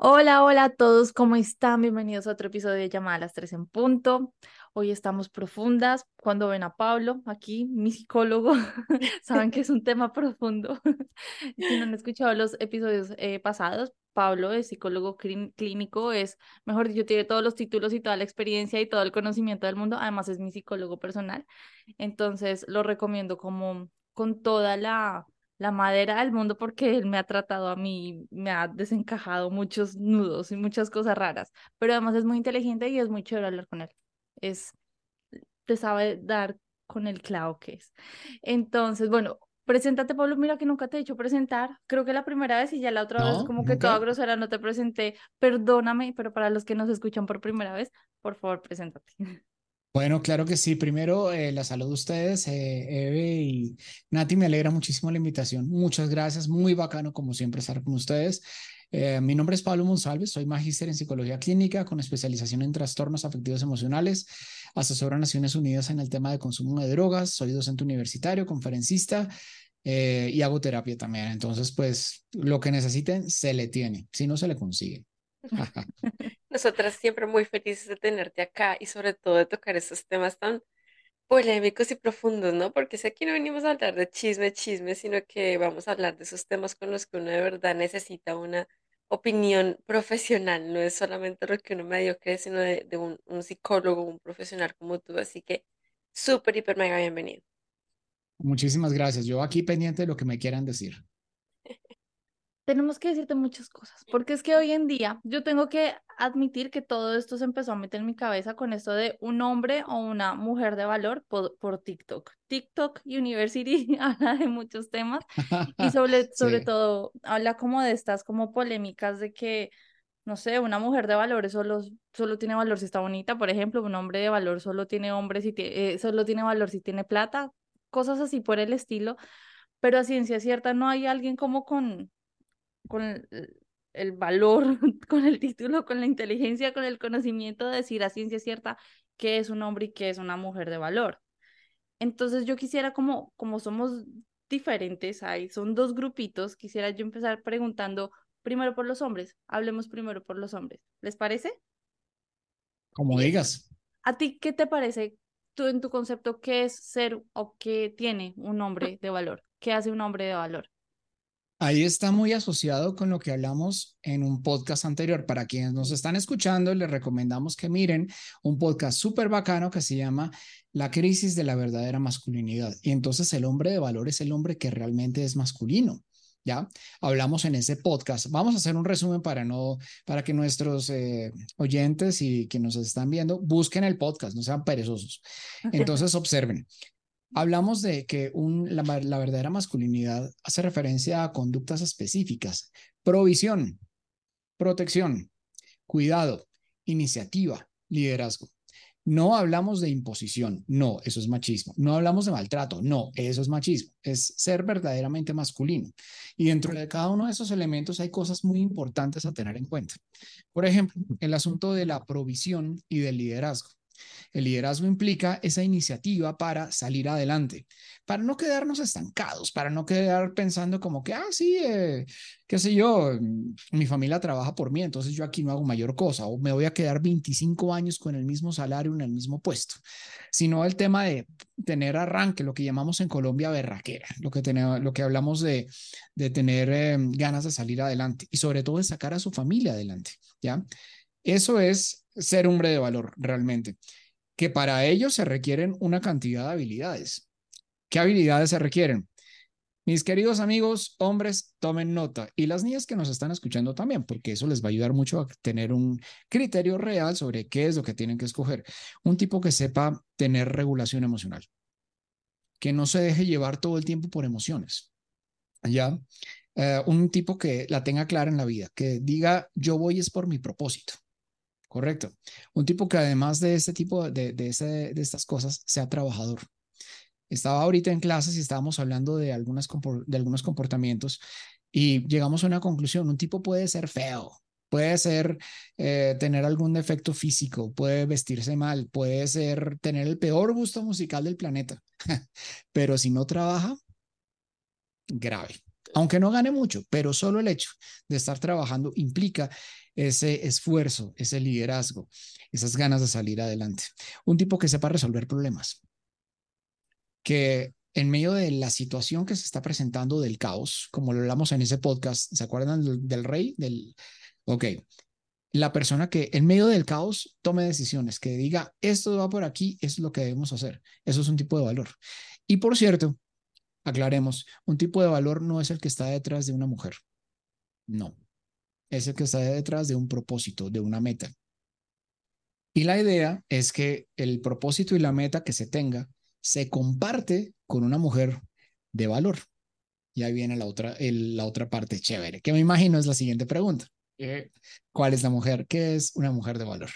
Hola, hola a todos, ¿cómo están? Bienvenidos a otro episodio de Llamada a las 3 en punto. Hoy estamos profundas. Cuando ven a Pablo, aquí, mi psicólogo, saben que es un tema profundo. si no han escuchado los episodios eh, pasados, Pablo es psicólogo clínico, es, mejor dicho, tiene todos los títulos y toda la experiencia y todo el conocimiento del mundo. Además, es mi psicólogo personal. Entonces, lo recomiendo como con toda la la madera del mundo porque él me ha tratado a mí, me ha desencajado muchos nudos y muchas cosas raras, pero además es muy inteligente y es muy chévere hablar con él. Es, te sabe dar con el clavo que es. Entonces, bueno, preséntate, Pablo, mira que nunca te he hecho presentar, creo que la primera vez y ya la otra vez como que toda grosera no te presenté, perdóname, pero para los que nos escuchan por primera vez, por favor, preséntate. Bueno, claro que sí. Primero, eh, la salud de ustedes, eh, Eve y Nati, me alegra muchísimo la invitación. Muchas gracias, muy bacano como siempre estar con ustedes. Eh, mi nombre es Pablo Monsalves, soy magíster en psicología clínica con especialización en trastornos afectivos emocionales, asesoro a Naciones Unidas en el tema de consumo de drogas, soy docente universitario, conferencista y hago terapia también. Entonces, pues lo que necesiten se le tiene, si no se le consigue. Nosotras siempre muy felices de tenerte acá y sobre todo de tocar esos temas tan polémicos y profundos, ¿no? Porque sé que no venimos a hablar de chisme, chisme, sino que vamos a hablar de esos temas con los que uno de verdad necesita una opinión profesional, no es solamente lo que uno medio cree, sino de, un, un, psicólogo, un profesional como tú. Así que súper, hiper, mega bienvenido. Muchísimas gracias. Yo aquí pendiente de lo que me quieran decir tenemos que decirte muchas cosas, porque es que hoy en día yo tengo que admitir que todo esto se empezó a meter en mi cabeza con esto de un hombre o una mujer de valor por, TikTok. TikTok University habla de muchos temas y sobre, sobre todo habla como de estas como polémicas de que, no sé, una mujer de valor solo, solo tiene valor si está bonita, por ejemplo, un hombre de valor solo tiene hombre si tiene, eh, solo tiene valor si tiene plata, cosas así por el estilo, pero a ciencia cierta no hay alguien como con con el, valor, con el título, con la inteligencia, con el conocimiento de decir a ciencia cierta qué es un hombre y qué es una mujer de valor. Entonces yo quisiera, como, como somos diferentes ahí, son dos grupitos, quisiera yo empezar preguntando primero por los hombres. Hablemos primero por los hombres. ¿Les parece? Como digas. ¿A ti qué te parece tú en tu concepto qué es ser o qué tiene un hombre de valor? ¿Qué hace un hombre de valor? Ahí está muy asociado con lo que hablamos en un podcast anterior. Para quienes nos están escuchando, les recomendamos que miren un podcast súper bacano que se llama La crisis de la verdadera masculinidad. Y entonces el hombre de valor es el hombre que realmente es masculino. ¿Ya? Hablamos en ese podcast. Vamos a hacer un resumen para, no, para que nuestros eh, oyentes y que nos están viendo busquen el podcast, no sean perezosos. Entonces observen. Hablamos de que la, verdadera masculinidad hace referencia a conductas específicas, provisión, protección, cuidado, iniciativa, liderazgo. No hablamos de imposición, no, eso es machismo. No hablamos de maltrato, no, eso es machismo. Es ser verdaderamente masculino. Y dentro de cada uno de esos elementos hay cosas muy importantes a tener en cuenta. Por ejemplo, el asunto de la provisión y del liderazgo. El liderazgo implica esa iniciativa para salir adelante, para no quedarnos estancados, para no quedar pensando como que, ah, sí, eh, qué sé yo, mi familia trabaja por mí, entonces yo aquí no hago mayor cosa, o me voy a quedar 25 años con el mismo salario en el mismo puesto, sino el tema de tener arranque, lo que llamamos en Colombia berraquera, lo que, tenemos, lo que hablamos de, de tener em, ganas de salir adelante y sobre todo de sacar a su familia adelante, ¿ya? Eso es ser hombre de valor realmente, que para ello se requieren una cantidad de habilidades. ¿Qué habilidades se requieren? Mis queridos amigos, hombres, tomen nota y las niñas que nos están escuchando también, porque eso les va a ayudar mucho a tener un criterio real sobre qué es lo que tienen que escoger. Un tipo que sepa tener regulación emocional, que no se deje llevar todo el tiempo por emociones. ¿Ya? eh, un tipo que la tenga clara en la vida, que diga, yo voy es por mi propósito. Correcto. Un tipo que además de este tipo de, de, de estas cosas sea trabajador. Estaba ahorita en clases y estábamos hablando de, algunas, de algunos comportamientos y llegamos a una conclusión. Un tipo puede ser feo, puede ser eh, tener algún defecto físico, puede vestirse mal, puede ser tener el peor gusto musical del planeta, pero si no trabaja, grave. Aunque no gane mucho, pero solo el hecho de estar trabajando implica ese esfuerzo, ese liderazgo, esas ganas de salir adelante. Un tipo que sepa resolver problemas, que en medio de la situación que se está presentando del caos, como lo hablamos en ese podcast, ¿se acuerdan del, rey? Del, ok, la persona que en medio del caos tome decisiones, que diga, esto va por aquí, es lo que debemos hacer. Eso es un tipo de valor. Y por cierto, aclaremos, un tipo de valor no es el que está detrás de una mujer. No, es el que está detrás de un propósito, de una meta. Y la idea es que el propósito y la meta que se tenga se comparte con una mujer de valor. Y ahí viene la otra, la otra parte chévere, que me imagino es la siguiente pregunta. Eh, ¿Cuál es la mujer? ¿Qué es una mujer de valor?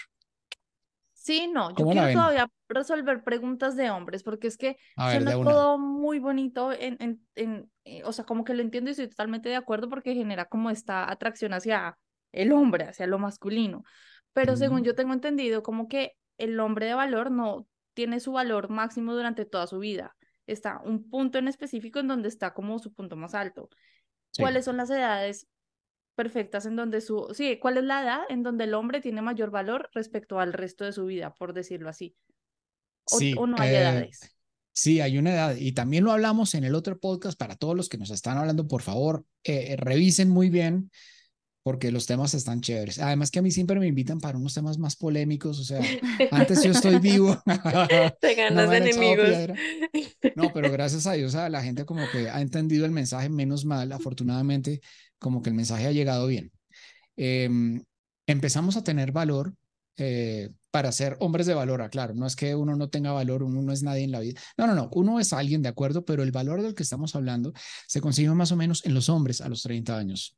Sí, no, yo quiero todavía resolver preguntas de hombres, porque es que suena todo muy bonito, en, en, en, eh, o sea, como que lo entiendo y estoy totalmente de acuerdo porque genera como esta atracción hacia el hombre, hacia lo masculino. Pero según yo tengo entendido, como que el hombre de valor no tiene su valor máximo durante toda su vida. Está un punto en específico en donde está como su punto más alto. ¿Cuáles son las edades perfectas en donde su, sí, cuál es la edad en donde el hombre tiene mayor valor respecto al resto de su vida, por decirlo así. O, sí, no hay eh, edades. Sí, hay una edad y también lo hablamos en el otro podcast para todos los que nos están hablando, por favor, eh, revisen muy bien porque los temas están chéveres. Además que a mí siempre me invitan para unos temas más polémicos, o sea, antes yo estoy vivo. Te ganas de enemigos. No, pero gracias a Dios a la gente como que ha entendido el mensaje, menos mal, afortunadamente, como que el mensaje ha llegado bien. Em, empezamos a tener valor eh, para ser hombres de valor, claro, no es que uno no tenga valor, uno no es nadie en la vida. No, no, no, uno es alguien de acuerdo, pero el valor del que estamos hablando se consigue más o menos en los hombres a los 30 años.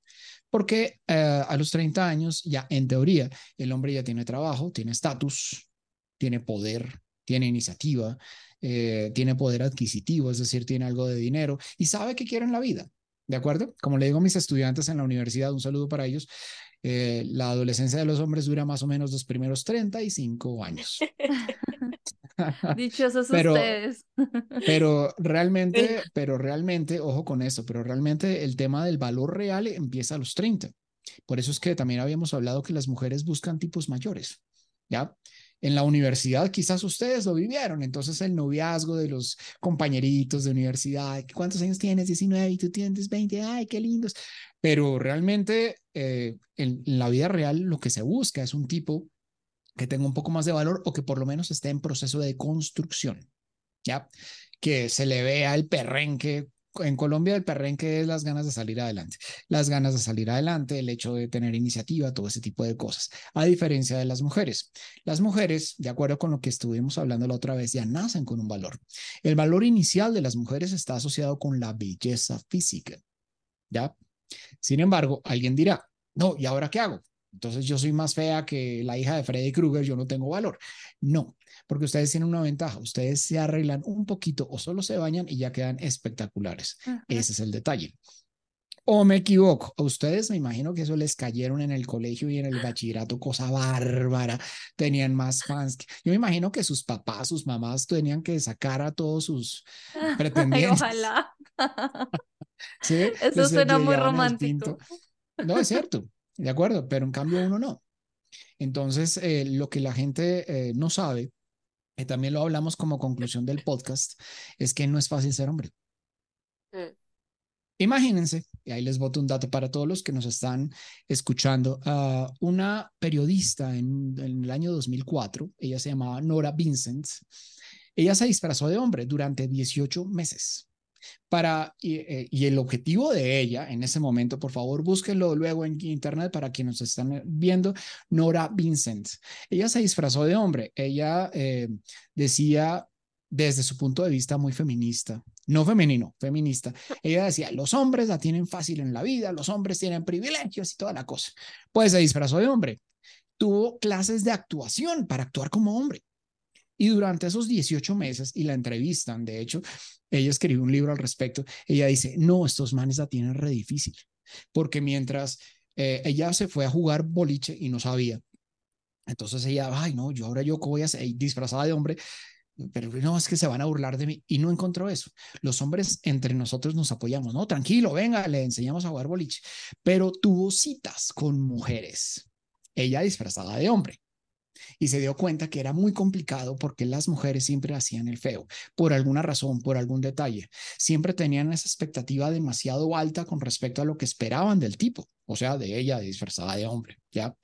Porque eh, a los 30 años ya en teoría el hombre ya tiene trabajo, tiene estatus, tiene poder, tiene iniciativa, eh, tiene poder adquisitivo, es decir, tiene algo de dinero y sabe qué quiere en la vida. ¿De acuerdo? Como le digo a mis estudiantes en la universidad, un saludo para ellos, eh, la adolescencia de los hombres dura más o menos los primeros 35 años. Dichosos pero, ustedes. pero realmente, pero realmente, ojo con esto, pero realmente el tema del valor real empieza a los 30. Por eso es que también habíamos hablado que las mujeres buscan tipos mayores, ¿ya? En la universidad quizás ustedes lo vivieron, entonces el noviazgo de los compañeritos de universidad, ¿cuántos años tienes? 19 y tú tienes 20, ay, qué lindos. Pero realmente eh, en, la vida real lo que se busca es un tipo que tenga un poco más de valor o que por lo menos esté en proceso de construcción, ¿ya? Que se le vea el perrenque en Colombia el perrenque es las ganas de salir adelante, las ganas de salir adelante, el hecho de tener iniciativa, todo ese tipo de cosas, a diferencia de las mujeres. Las mujeres, de acuerdo con lo que estuvimos hablando la otra vez, ya nacen con un valor. El valor inicial de las mujeres está asociado con la belleza física, ¿ya? Sin embargo, alguien dirá, no, ¿y ahora qué hago? Entonces yo soy más fea que la hija de Freddy Krueger, yo no tengo valor. No, porque ustedes tienen una ventaja, ustedes se arreglan un poquito o solo se bañan y ya quedan espectaculares. Ese es el detalle. ¿O me equivoco? A ustedes me imagino que eso les cayeron en el colegio y en el bachillerato, cosa bárbara. Tenían más fans. Yo me imagino que sus papás, sus mamás tenían que sacar a todos sus pretendientes. ojalá. Eso suena muy romántico. No, es cierto. ¿De acuerdo? Pero en cambio uno no. Entonces, eh, lo que la gente eh, no sabe, y también lo hablamos como conclusión del podcast, es que no es fácil ser hombre. Mm. Imagínense, y ahí les boto un dato para todos los que nos están escuchando, uh, una periodista en, en, el año 2004, ella se llamaba Nora Vincent, ella se disfrazó de hombre durante 18 meses para, eh, y, el objetivo de ella en ese momento, por favor, búsquenlo luego en internet para quienes están viendo, Nora Vincent. Ella se disfrazó de hombre, ella eh, decía desde su punto de vista muy feminista, no femenino, feminista. Ella decía, los hombres la tienen fácil en la vida, los hombres tienen privilegios y toda la cosa. Pues se disfrazó de hombre. Tuvo clases de actuación para actuar como hombre. Y durante esos 18 meses, y la entrevistan, de hecho, ella escribió un libro al respecto, ella dice, no, estos manes la tienen re difícil, porque mientras eh, ella se fue a jugar boliche y no sabía, entonces ella, ay, no, yo ahora yo, ¿cómo voy a ser disfrazada de hombre? Pero no, es que se van a burlar de mí. Y no encontró eso. Los hombres entre nosotros nos apoyamos, ¿no? Tranquilo, venga, le enseñamos a jugar boliche. Pero tuvo citas con mujeres. Ella disfrazada de hombre y se dio cuenta que era muy complicado porque las mujeres siempre hacían el feo, por alguna razón, por algún detalle. Siempre tenían esa expectativa demasiado alta con respecto a lo que esperaban del tipo, o sea, de ella disfrazada de hombre, ¿ya?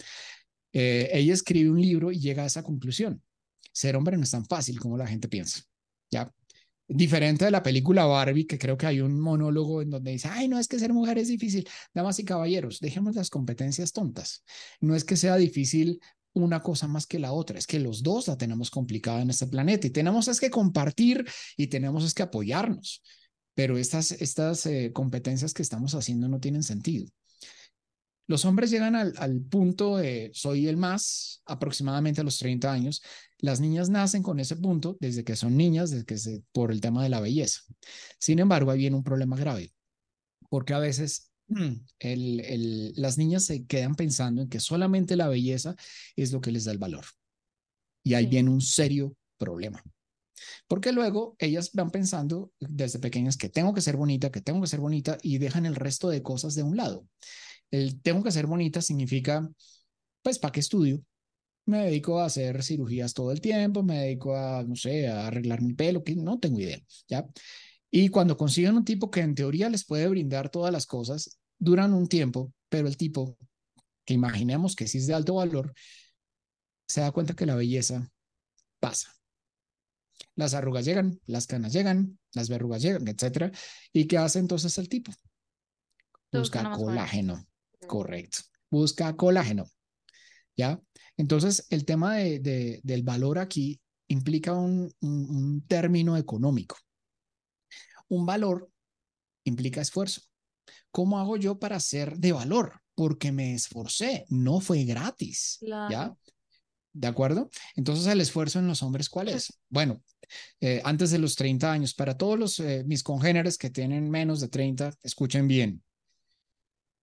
Eh, ella escribe un libro y llega a esa conclusión. Ser hombre no es tan fácil como la gente piensa, ¿ya? Diferente de la película Barbie, que creo que hay un monólogo en donde dice, ay, no es que ser mujer es difícil. Damas y caballeros, dejemos las competencias tontas. No es que sea difícil una cosa más que la otra, es que los dos la tenemos complicada en este planeta y tenemos es que compartir y tenemos es que apoyarnos, pero estas, estas eh, competencias que estamos haciendo no tienen sentido. Los hombres llegan al, punto soy el más aproximadamente a los 30 años. Las niñas nacen con ese punto desde que son niñas, desde que por el tema de la belleza. Sin embargo, ahí viene un problema grave, porque a veces el, el, las niñas se quedan pensando en que solamente la belleza es lo que les da el valor. Y ahí viene un serio problema. Porque luego ellas van pensando desde pequeñas que tengo que ser bonita, que tengo que ser bonita y dejan el resto de cosas de un lado. El tengo que ser bonita significa, pues, ¿para qué estudio? Me dedico a hacer cirugías todo el tiempo, me dedico a, no sé, a arreglar mi pelo, que no tengo idea, ¿ya? Y cuando consiguen un tipo que en teoría les puede brindar todas las cosas, duran un tiempo, pero el tipo, que imaginemos que sí es de alto valor, se da cuenta que la belleza pasa. Las arrugas llegan, las canas llegan, las verrugas llegan, etcétera. ¿Y qué hace entonces el tipo? Busca colágeno. Correcto. Busca colágeno. ¿Ya? Entonces, el tema de, de, del valor aquí implica un, un, un término económico. Un valor implica esfuerzo. ¿Cómo hago yo para ser de valor? Porque me esforcé, no fue gratis. Claro. ¿Ya? ¿De acuerdo? Entonces, el esfuerzo en los hombres, ¿cuál es? Bueno, eh, antes de los 30 años, para todos los, eh, mis congéneres que tienen menos de 30, escuchen bien.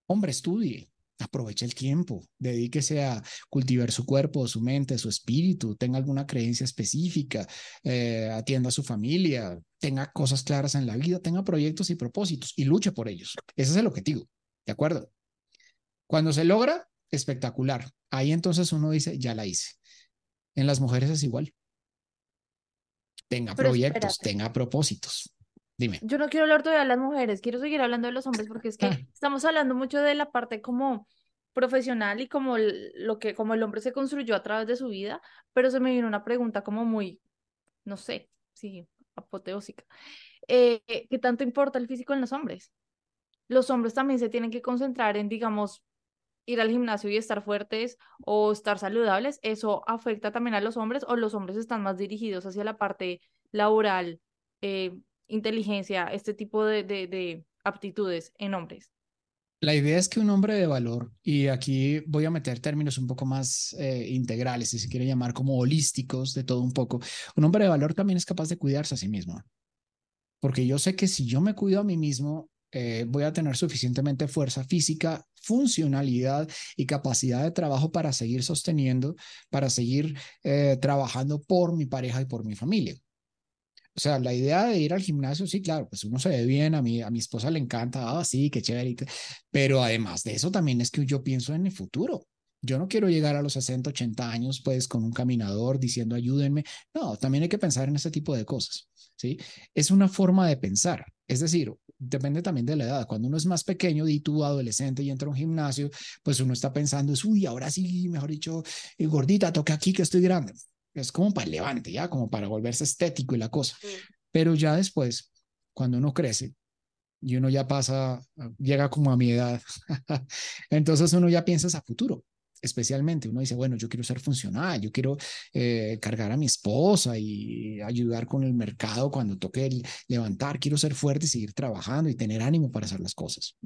Hombre, estudie, aproveche el tiempo, dedíquese a cultivar su cuerpo, su mente, su espíritu, tenga alguna creencia específica, eh, atienda a su familia, tenga cosas claras en la vida, tenga proyectos y propósitos y luche por ellos. Ese es el objetivo, ¿de acuerdo? Cuando se logra, espectacular. Ahí entonces uno dice, ya la hice. En las mujeres es igual. Tenga Pero proyectos, espérate. tenga propósitos. Dime. Yo no quiero hablar todavía de las mujeres, quiero seguir hablando de los hombres porque es que ah. estamos hablando mucho de la parte como profesional y como lo que como el hombre se construyó a través de su vida, pero se me vino una pregunta como muy, no sé, sí, apoteósica. Eh, ¿Qué tanto importa el físico en los hombres? Los hombres también se tienen que concentrar en, digamos, ir al gimnasio y estar fuertes o estar saludables. ¿Eso afecta también a los hombres o los hombres están más dirigidos hacia la parte laboral, eh, inteligencia, este tipo de, de, de aptitudes en hombres? La idea es que un hombre de valor, y aquí voy a meter términos un poco más eh, integrales, si se quiere llamar como holísticos, de todo un poco, un hombre de valor también es capaz de cuidarse a sí mismo. Porque yo sé que si yo me cuido a mí mismo, eh, voy a tener suficientemente fuerza física, funcionalidad y capacidad de trabajo para seguir sosteniendo, para seguir eh, trabajando por mi pareja y por mi familia. O sea, la idea de ir al gimnasio, sí, claro, pues uno se ve bien, a mí, a mi esposa le encanta, ah, sí, qué chévere, pero además de eso también es que yo pienso en el futuro. Yo no quiero llegar a los 60, 80 años, pues, con un caminador diciendo ayúdenme. No, también hay que pensar en ese tipo de cosas, ¿sí? Es una forma de pensar. Es decir, depende también de la edad. Cuando uno es más pequeño, y tú adolescente y entra a un gimnasio, pues uno está pensando, uy, ahora sí, mejor dicho, eh, gordita, toca aquí que estoy grande es como para el levante, ya, como para volverse estético y la cosa. Pero ya después, cuando uno crece y uno ya pasa, llega como a mi edad, entonces uno ya piensa a futuro. especialmente uno dice, bueno, yo quiero ser funcional, yo quiero eh, cargar a mi esposa y ayudar con el mercado cuando toque el levantar, quiero ser fuerte y seguir trabajando y tener ánimo para hacer las cosas.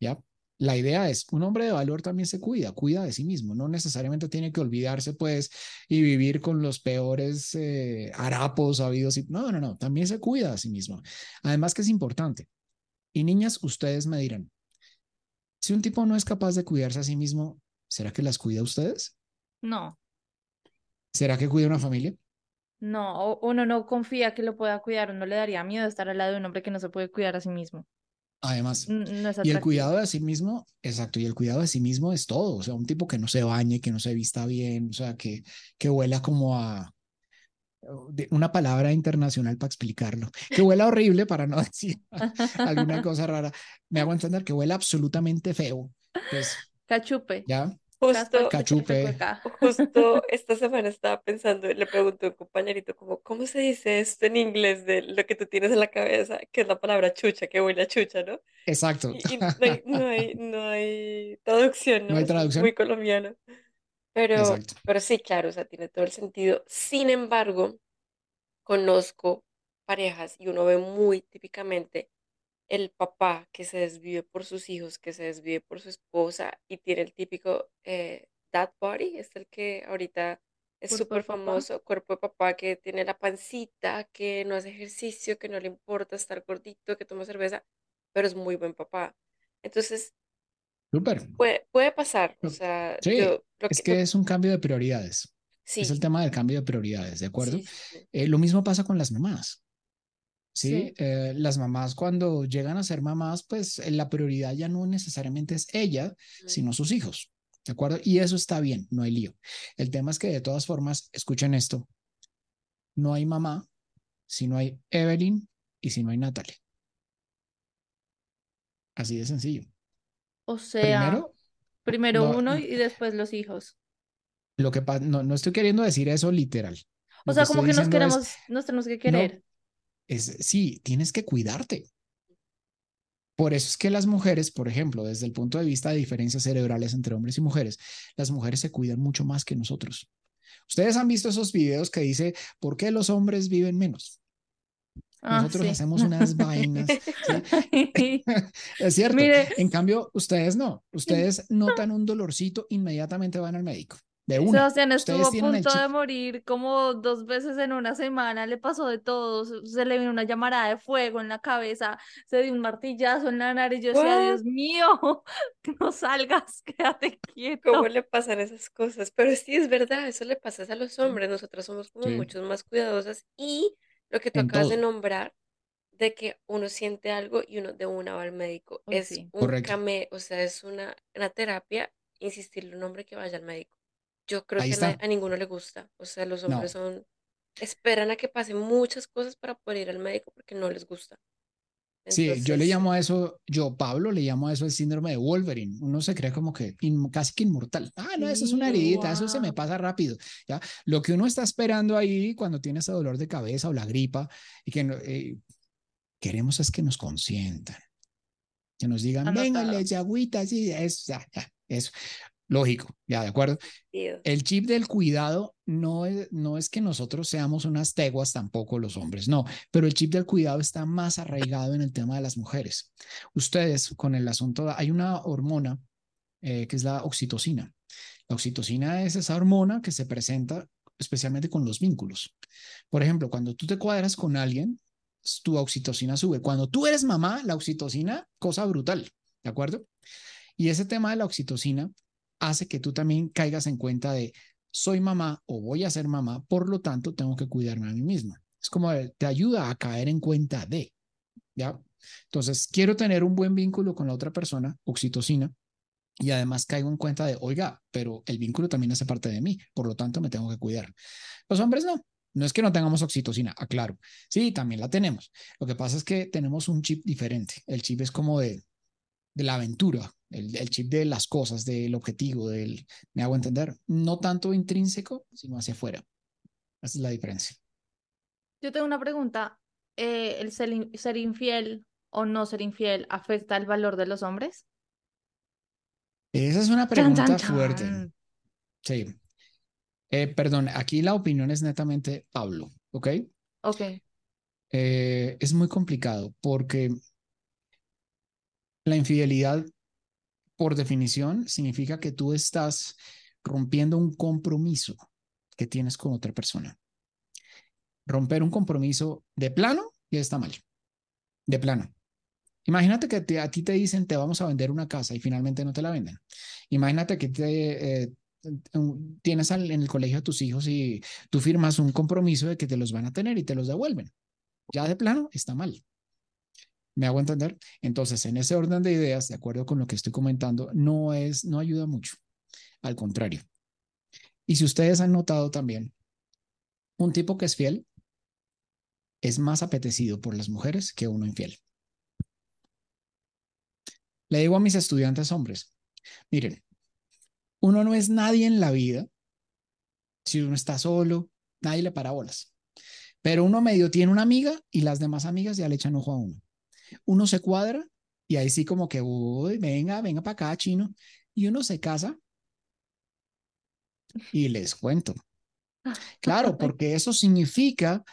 ¿Ya? La idea es, un hombre de valor también se cuida, cuida de sí mismo, no necesariamente tiene que olvidarse pues y vivir con los peores eh, harapos habidos. Y, no, no, no, también se cuida de sí mismo. Además que es importante. Y niñas, ustedes me dirán, si un tipo no es capaz de cuidarse a sí mismo, ¿será que las cuida a ustedes? No, ¿Será que cuida una familia? no, uno no confía que lo pueda cuidar, uno le daría miedo estar al lado de un hombre que no se puede cuidar a sí mismo. Además, No es y el cuidado de sí mismo, exacto, y el cuidado de sí mismo es todo, o sea, un tipo que no se bañe, que no se vista bien, o sea, que, que huela como a de- una palabra internacional para explicarlo, que huela horrible para no decir alguna cosa rara, me hago entender que huela absolutamente feo, pues Cachupe. ya, Justo, Cachupe. justo esta semana estaba pensando, le pregunté a un compañerito como, ¿cómo se dice esto en inglés de lo que tú tienes en la cabeza? Que es la palabra chucha, que huele a chucha, ¿no? exacto, Y, y no hay, no hay, no hay traducción, no ¿no? hay Es traducción, muy colombiano. Pero, exacto, pero sí, claro, o sea, tiene todo el sentido. Sin embargo, conozco parejas y uno ve muy típicamente el papá que se desvive por sus hijos, que se desvive por su esposa y tiene el típico eh, dad body, es el que ahorita es súper famoso, cuerpo de papá que tiene la pancita, que no hace ejercicio, que no le importa estar gordito, que toma cerveza, pero es muy buen papá. Entonces, súper, puede, puede pasar, o No, sea, sí, yo lo es que, lo- es un cambio de prioridades, es el sí, tema del cambio de prioridades, ¿de acuerdo? sí, sí, sí. Eh, lo mismo pasa con las mamás. ¿Sí? Sí. Eh, las mamás cuando llegan a ser mamás, pues eh, la prioridad ya no necesariamente es ella, sino sus hijos, ¿de acuerdo? Y eso está bien, no hay lío. El tema es que de todas formas, escuchen esto, no hay mamá si no hay Evelyn y si no hay Natalie. Así de sencillo. O sea, Primero, primero no, uno y después los hijos. lo que pasa, no, no estoy queriendo decir eso literal. O sea, como que nos es, queremos, nos tenemos que querer. Es, sí, tienes que cuidarte. Por eso es que las mujeres, por ejemplo, desde el punto de vista de diferencias cerebrales entre hombres y mujeres, las mujeres se cuidan mucho más que nosotros. Ustedes han visto esos videos que dice, ¿por qué los hombres viven menos? Ah, Nosotros sí. hacemos unas vainas, ¿sí? Es cierto. Mire, En cambio, ustedes no. Ustedes notan un dolorcito, inmediatamente van al médico. De una. Sebastián estuvo a punto de morir como dos veces en una semana, le pasó de todo, se- le vino una llamarada de fuego en la cabeza, se dio un martillazo en la nariz, yo decía? Dios mío, que no salgas, quédate ¿Cómo quieto. le pasan esas cosas? Pero sí es verdad, eso le pasa a los hombres. Nosotras somos como Sí, mucho más cuidadosas. Y lo que tú en acabas de nombrar, de que uno siente algo y uno de una va al médico, es sí. un Correcto. came, o sea, es una, una terapia, insistirle a un hombre que vaya al médico. Yo creo Ahí que a, na- está. a ninguno le gusta. O sea, los hombres No. son, esperan a que pasen muchas cosas para poder ir al médico porque no les gusta. Sí, yo le Entonces, llamo a eso, yo, Pablo, le llamo a eso el síndrome de Wolverine. Uno se cree como que in- casi que inmortal. Ah, no, eso es una heridita, eso se me wow. pasa rápido. ¿ya? Lo que uno está esperando ahí cuando tiene ese dolor de cabeza o la gripa y que eh, queremos es que nos consientan, que nos digan, venga, le eche agüita, sí, eso, ya, ya, eso. Lógico, ya, de acuerdo. El chip del cuidado no es, no es que nosotros seamos unas teguas tampoco los hombres, no, pero el chip del cuidado está más arraigado en el tema de las mujeres. Ustedes con el asunto, hay una hormona eh, que es la oxitocina. La oxitocina es esa hormona que se presenta especialmente con los vínculos. Por ejemplo, cuando tú te cuadras con alguien, tu oxitocina sube. Cuando tú eres mamá, la oxitocina, cosa brutal, ¿de acuerdo? Y ese tema de la oxitocina hace que tú también caigas en cuenta de soy mamá o voy a ser mamá, por lo tanto tengo que cuidarme a mí misma. Es como te ayuda a caer en cuenta de, ¿ya? Entonces, quiero tener un buen vínculo con la otra persona, oxitocina, y además caigo en cuenta de, oiga, pero el vínculo también hace parte de mí, por lo tanto me tengo que cuidar. Los hombres no. No es que no tengamos oxitocina, aclaro. Sí, también la tenemos. Lo que pasa es que tenemos un chip diferente. El chip es como de, de la aventura, el, el chip de las cosas, del objetivo, del, me hago entender, no tanto intrínseco, sino hacia afuera. Esa es la diferencia. Yo tengo una pregunta, eh, ¿el ser, ser infiel o no ser infiel afecta el valor de los hombres? Esa es una pregunta fuerte. Sí. Eh, perdón, aquí la opinión es netamente Pablo, ¿ok? Ok. Eh, es muy complicado porque la infidelidad, por definición, significa que tú estás rompiendo un compromiso que tienes con otra persona. Romper un compromiso de plano ya está mal. De plano. Imagínate que te- a ti te dicen te vamos a vender una casa y finalmente no te la venden. Imagínate que eh, tienes al- en el colegio a tus hijos y tú firmas un compromiso de que te los van a tener y te los devuelven. Ya de plano está mal. ¿Me hago entender? Entonces, en ese orden de ideas, de acuerdo con lo que estoy comentando, no es, no ayuda mucho. Al contrario. Y si ustedes han notado también, un tipo que es fiel es más apetecido por las mujeres que uno infiel. Le digo a mis estudiantes hombres, miren, uno no es nadie en la vida. Si uno está solo, nadie le para bolas. Pero uno medio tiene una amiga y las demás amigas ya le echan ojo a uno. Uno se cuadra y ahí sí como que, uy, venga, venga para acá, chino. Y uno se casa y les cuento. Claro, porque eso significa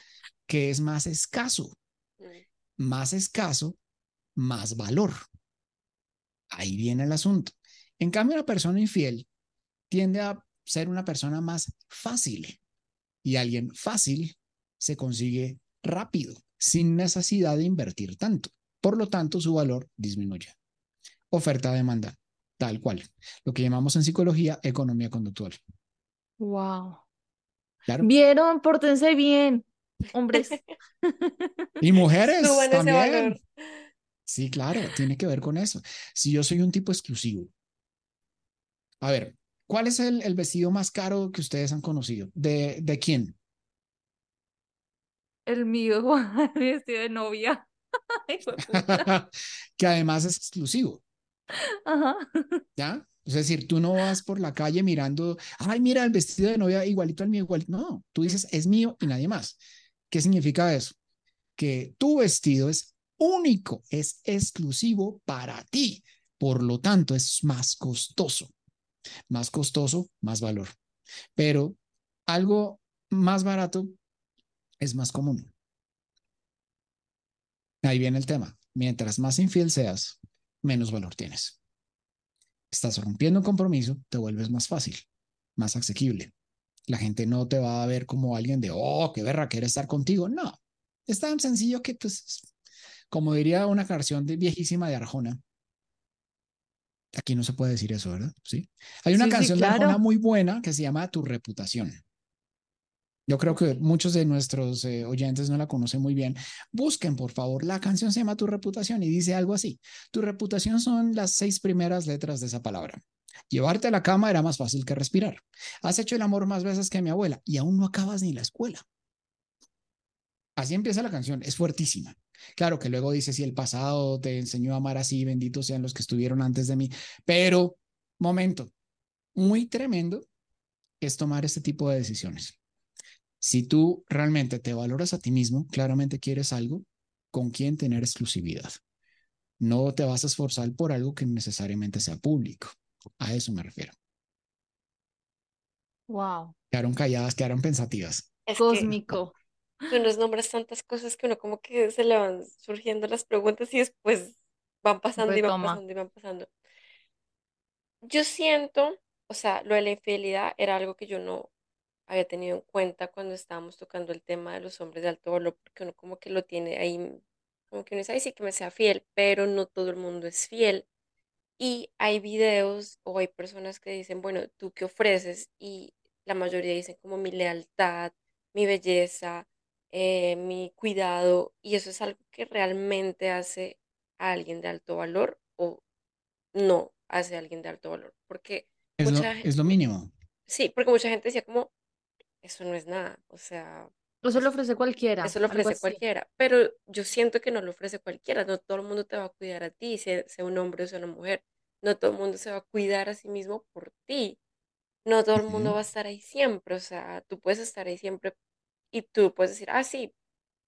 que es más escaso. Más escaso, más valor. Ahí viene el asunto. En cambio, una persona infiel tiende a ser una persona más fácil y alguien fácil se consigue rápido, sin necesidad de invertir tanto. Por lo tanto, su valor disminuye. Oferta-demanda, tal cual. Lo que llamamos en psicología economía conductual. Wow. Claro. Vieron, pórtense bien, hombres. Y mujeres Suban ese también. valor. Sí, claro, tiene que ver con eso. Si yo soy un tipo exclusivo. A ver, ¿cuál es el, el vestido más caro que ustedes han conocido? ¿De, de quién? El mío, mi vestido de novia. Ay, que además es exclusivo, Ajá. ¿ya? Es decir, tú no vas por la calle mirando, ay, mira el vestido de novia igualito al mío, igual. No, tú dices, es mío y nadie más. ¿Qué significa eso? Que tu vestido es único, es exclusivo para ti. Por lo tanto, es más costoso. Más costoso, más valor. Pero algo más barato es más común. Ahí viene el tema. Mientras más infiel seas, menos valor tienes. Estás rompiendo un compromiso, te vuelves más fácil, más asequible. La gente no te va a ver como alguien de, oh, qué verra, quiere estar contigo. No, es tan sencillo que, pues, como diría una canción de, viejísima de Arjona, aquí no se puede decir eso, ¿verdad? Sí. Hay una Sí, sí, canción de. Arjona muy buena que se llama Tu reputación. Yo creo que muchos de nuestros eh, oyentes no la conocen muy bien. Busquen, por favor, la canción se llama Tu reputación y dice algo así. Tu reputación son las seis primeras letras de esa palabra. Llevarte a la cama era más fácil que respirar. Has hecho el amor más veces que mi abuela y aún no acabas ni la escuela. Así empieza la canción, es fuertísima. Claro que luego dice si el pasado te enseñó a amar así, benditos sean los que estuvieron antes de mí. Pero, momento, muy tremendo es tomar este tipo de decisiones. Si tú realmente te valoras a ti mismo, claramente quieres algo con quien tener exclusividad. No te vas a esforzar por algo que necesariamente sea público. A eso me refiero. Wow. Quedaron calladas, quedaron pensativas. Es Cósmico. tú nos nombras tantas cosas que uno como que se le van surgiendo las preguntas y después van pasando y van Retoma. pasando y van pasando. Yo siento, o sea, lo de la infidelidad era algo que yo no había tenido en cuenta cuando estábamos tocando el tema de los hombres de alto valor, porque uno como que lo tiene ahí, como que uno dice, ay, sí que me sea fiel, pero no todo el mundo es fiel. Y hay videos o hay personas que dicen, bueno, ¿tú qué ofreces? Y la mayoría dicen como mi lealtad, mi belleza, eh, mi cuidado, y eso es algo que realmente hace a alguien de alto valor o no hace a alguien de alto valor. Porque Es lo, mucha gen- es lo mínimo. sí, porque mucha gente decía como, eso no es nada, o sea, Eso lo ofrece cualquiera. eso lo ofrece cualquiera, pero yo siento que no lo ofrece cualquiera, no todo el mundo te va a cuidar a ti, sea, sea un hombre o sea una mujer, no todo el mundo se va a cuidar a sí mismo por ti, no todo el mundo va a estar ahí siempre, o sea, tú puedes estar ahí siempre y tú puedes decir, ah, sí,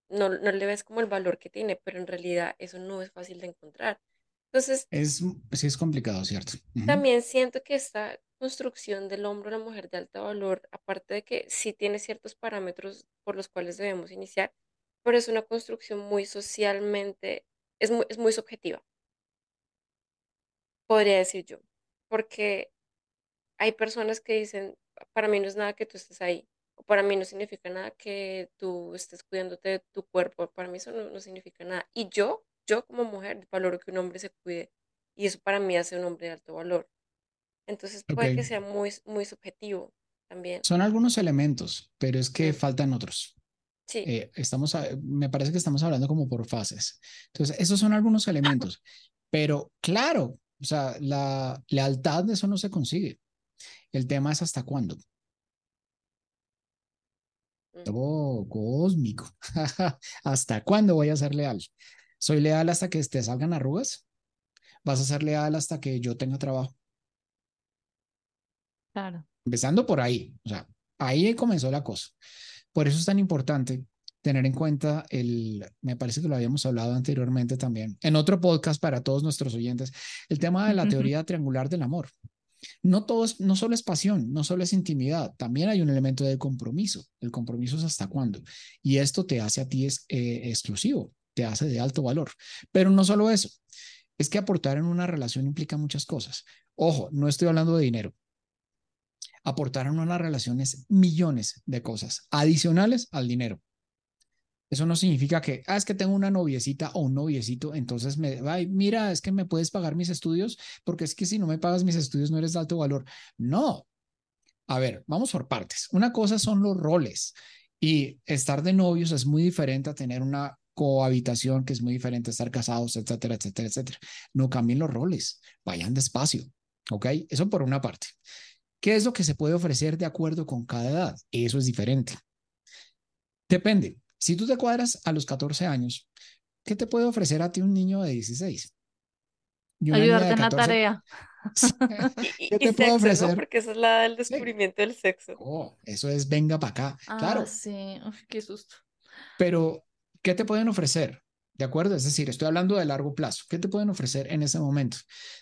no, no le ves como el valor que tiene, pero en realidad eso no es fácil de encontrar. Entonces, Es, sí es complicado, ¿cierto? También siento que esta construcción del hombre o la mujer de alto valor, aparte de que sí tiene ciertos parámetros por los cuales debemos iniciar, pero es una construcción muy socialmente, es muy, es muy subjetiva, podría decir yo, porque hay personas que dicen, para mí no es nada que tú estés ahí, o para mí no significa nada que tú estés cuidándote de tu cuerpo, para mí eso no, no significa nada. Y yo, yo como mujer, valoro que un hombre se cuide, y eso para mí hace un hombre de alto valor. Entonces puede que sea muy, muy subjetivo también. son algunos elementos, pero es que faltan otros. Sí, Eh, estamos, a- me parece que estamos hablando como por fases. Entonces, esos son algunos elementos, pero claro, o sea, la lealtad de eso no se consigue. El tema es hasta cuándo. Oh, cósmico. ¿Hasta cuándo voy a ser leal? ¿Soy leal hasta que te salgan arrugas? ¿Vas a ser leal hasta que yo tenga trabajo? Claro. Empezando por ahí, o sea, ahí comenzó la cosa. Por eso es tan importante tener en cuenta el, me parece que lo habíamos hablado anteriormente también, en otro podcast para todos nuestros oyentes, el tema de la teoría triangular del amor. No todo es, no solo es pasión, no solo es intimidad, también hay un elemento de compromiso. El compromiso es hasta cuándo. Y esto te hace a ti es, eh, exclusivo, te hace de alto valor. Pero no solo eso, es que aportar en una relación implica muchas cosas. Ojo, no estoy hablando de dinero. Aportar en una relación es millones de cosas adicionales al dinero. Eso no significa que, ah, es que tengo una noviecita o un noviecito, entonces me, ay, mira, es que me puedes pagar mis estudios, porque es que si no me pagas mis estudios no eres de alto valor. No. A ver, vamos por partes. Una cosa son los roles y estar de novios es muy diferente a tener una cohabitación, que es muy diferente a estar casados, etcétera, etcétera, etcétera. No cambien los roles, vayan despacio, ¿ok? Eso por una parte. ¿Qué es lo que se puede ofrecer de acuerdo con cada edad? Eso es diferente. Depende. Si tú te cuadras a los 14 años, ¿qué te puede ofrecer a ti un niño de 16? Y una niña Ayudarte de en la 14. tarea. Y, y- ¿Qué y te puedo sexo, ¿no? ofrecer? Porque esa es la del Sí. descubrimiento del sexo. Oh, eso es venga para acá. Claro, Ah, sí. Uf, qué susto. pero ¿qué te pueden ofrecer? ¿De acuerdo? Es decir, estoy hablando de largo plazo. ¿Qué te pueden ofrecer en ese momento?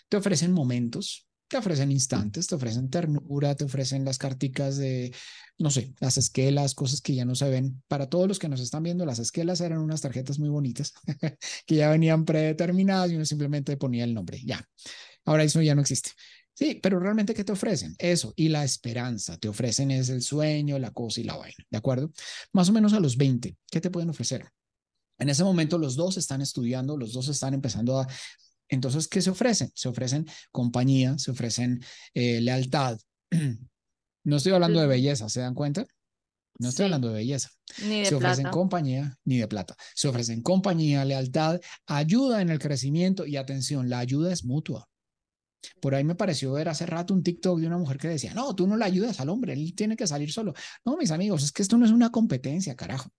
Te ofrecen momentos, te ofrecen instantes, te ofrecen ternura, te ofrecen las carticas de, no sé, las esquelas, cosas que ya no se ven. Para todos los que nos están viendo, las esquelas eran unas tarjetas muy bonitas que ya venían predeterminadas y uno simplemente ponía el nombre. Ya. Ahora eso ya no existe. Sí, pero realmente, ¿qué te ofrecen? Eso y la esperanza. Te ofrecen es el sueño, la cosa y la vaina. ¿De acuerdo? Más o menos a los 20, ¿qué te pueden ofrecer? En ese momento los dos están estudiando, los dos están empezando a... Entonces, ¿qué se ofrecen? Se ofrecen compañía, se ofrecen eh, lealtad. No estoy hablando de belleza, ¿se dan cuenta? No estoy Sí. hablando de belleza. Ni de Se ofrecen plata. compañía ni de plata. Se ofrecen compañía, lealtad, ayuda en el crecimiento y atención, la ayuda es mutua. Por ahí me pareció ver hace rato un TikTok de una mujer que decía, no, tú no le ayudas al hombre, él tiene que salir solo. No, mis amigos, es que esto no es una competencia, carajo.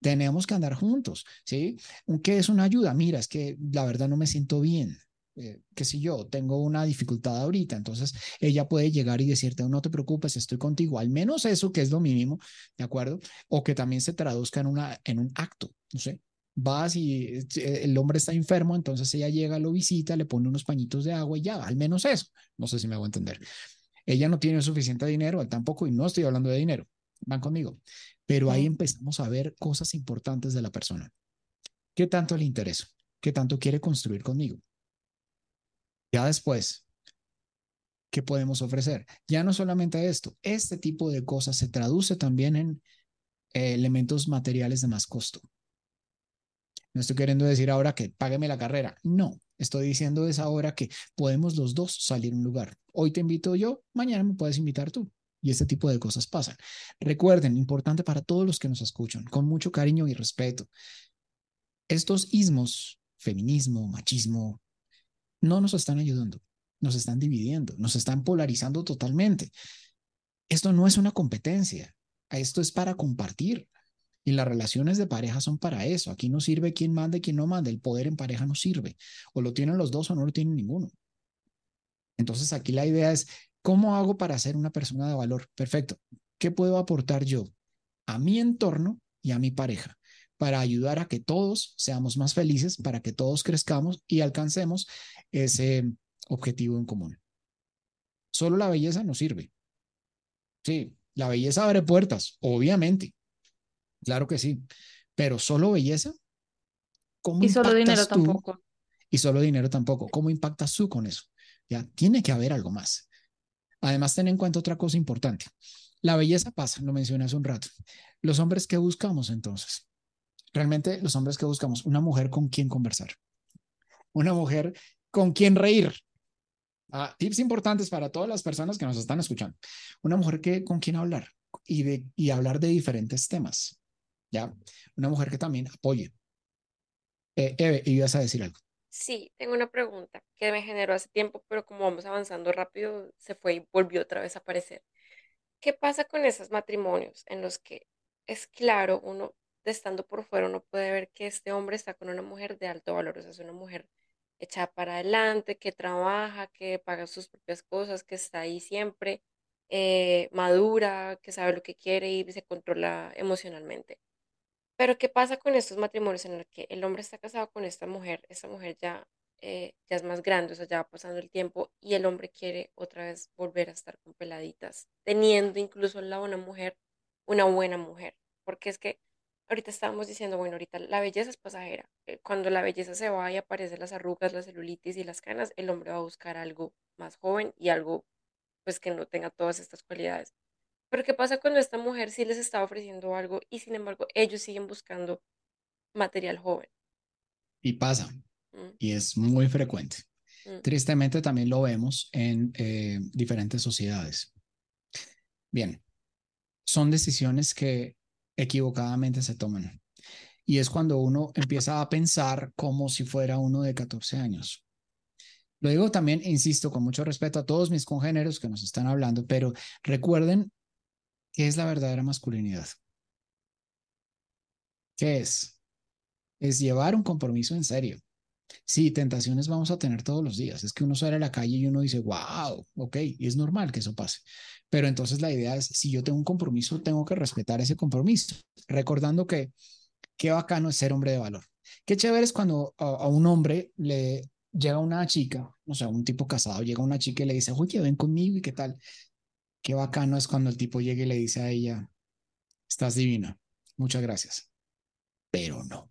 Tenemos que andar juntos, ¿sí? ¿Qué es una ayuda? Mira, es que la verdad no me siento bien. Eh, que si yo tengo una dificultad ahorita, entonces ella puede llegar y decirte, no te preocupes, estoy contigo, al menos eso que es lo mínimo, ¿de acuerdo? O que también se traduzca en, una, en un acto, no sé, vas y eh, el hombre está enfermo, entonces ella llega, lo visita, le pone unos pañitos de agua y ya, al menos eso. No sé si me hago entender. Ella no tiene suficiente dinero, él tampoco, y no estoy hablando de dinero, van conmigo. Pero ahí empezamos a ver cosas importantes de la persona. ¿Qué tanto le interesa? ¿Qué tanto quiere construir conmigo? Ya después, ¿qué podemos ofrecer? Ya no solamente esto, este tipo de cosas se traduce también en eh, elementos materiales de más costo. No estoy queriendo decir ahora que págueme la carrera. No, estoy diciendo es ahora que podemos los dos salir a un lugar. Hoy te invito yo, mañana me puedes invitar tú. Y este tipo de cosas pasan. Recuerden, importante para todos los que nos escuchan, con mucho cariño y respeto. Estos ismos, feminismo, machismo, no nos están ayudando, nos están dividiendo, nos están polarizando totalmente. Esto no es una competencia, esto es para compartir. Y las relaciones de pareja son para eso. Aquí no sirve quién manda y quién no manda. El poder en pareja no sirve. O lo tienen los dos o no lo tienen ninguno. Entonces aquí la idea es, ¿cómo hago para ser una persona de valor? Perfecto. ¿Qué puedo aportar yo a mi entorno y a mi pareja? para ayudar a que todos seamos más felices, para que todos crezcamos y alcancemos ese objetivo en común. Solo la belleza no sirve. Sí, la belleza abre puertas, obviamente. Claro que sí, pero solo belleza. ¿Cómo y solo dinero tampoco. Y solo dinero tampoco. ¿Cómo impactas tú con eso? Ya, tiene que haber algo más. Además, ten en cuenta otra cosa importante. La belleza pasa, lo mencioné hace un rato. Los hombres que buscamos entonces, realmente los hombres que buscamos, una mujer con quien conversar, una mujer con quien reír. Ah, tips importantes para todas las personas que nos están escuchando. Una mujer que con quien hablar y, de, y hablar de diferentes temas. ¿Ya? Una mujer que también apoye. Eh, Eve, ibas a decir algo. Sí, tengo una pregunta que me generó hace tiempo, pero como vamos avanzando rápido, se fue y volvió otra vez a aparecer. ¿Qué pasa con esos matrimonios en los que es claro, uno estando por fuera, uno puede ver que este hombre está con una mujer de alto valor, o sea, es una mujer echada para adelante, que trabaja, que paga sus propias cosas, que está ahí siempre, eh, madura, que sabe lo que quiere y se controla emocionalmente. Pero ¿qué pasa con estos matrimonios en los que el hombre está casado con esta mujer, esta mujer ya, eh, ya es más grande, o sea, ya va pasando el tiempo y el hombre quiere otra vez volver a estar con peladitas, teniendo incluso la buena mujer, una buena mujer? Porque es que ahorita estábamos diciendo, bueno, ahorita la belleza es pasajera. Eh, cuando la belleza se va y aparecen las arrugas, la celulitis y las canas, el hombre va a buscar algo más joven y algo pues que no tenga todas estas cualidades. Pero ¿qué pasa cuando esta mujer sí les está ofreciendo algo y sin embargo ellos siguen buscando material joven? Y pasa, mm. y es muy frecuente. Mm. Tristemente también lo vemos en eh, diferentes sociedades. Bien, son decisiones que equivocadamente se toman. Y es cuando uno empieza a pensar como si fuera uno de 14 años. Lo digo también, insisto, con mucho respeto a todos mis congéneros que nos están hablando, pero recuerden ¿Qué es la verdadera masculinidad? ¿Qué es? Es llevar un compromiso en serio. Sí, tentaciones vamos a tener todos los días. Es que uno sale a la calle y uno dice, wow, ok, es normal que eso pase. Pero entonces la idea es, si yo tengo un compromiso, tengo que respetar ese compromiso, recordando que qué bacano es ser hombre de valor. Qué chévere es cuando a, un hombre le llega una chica, o sea, un tipo casado, llega una chica y le dice, oye, ven conmigo y qué tal. Qué bacano es cuando el tipo llega y le dice a ella, estás divina, muchas gracias. Pero no.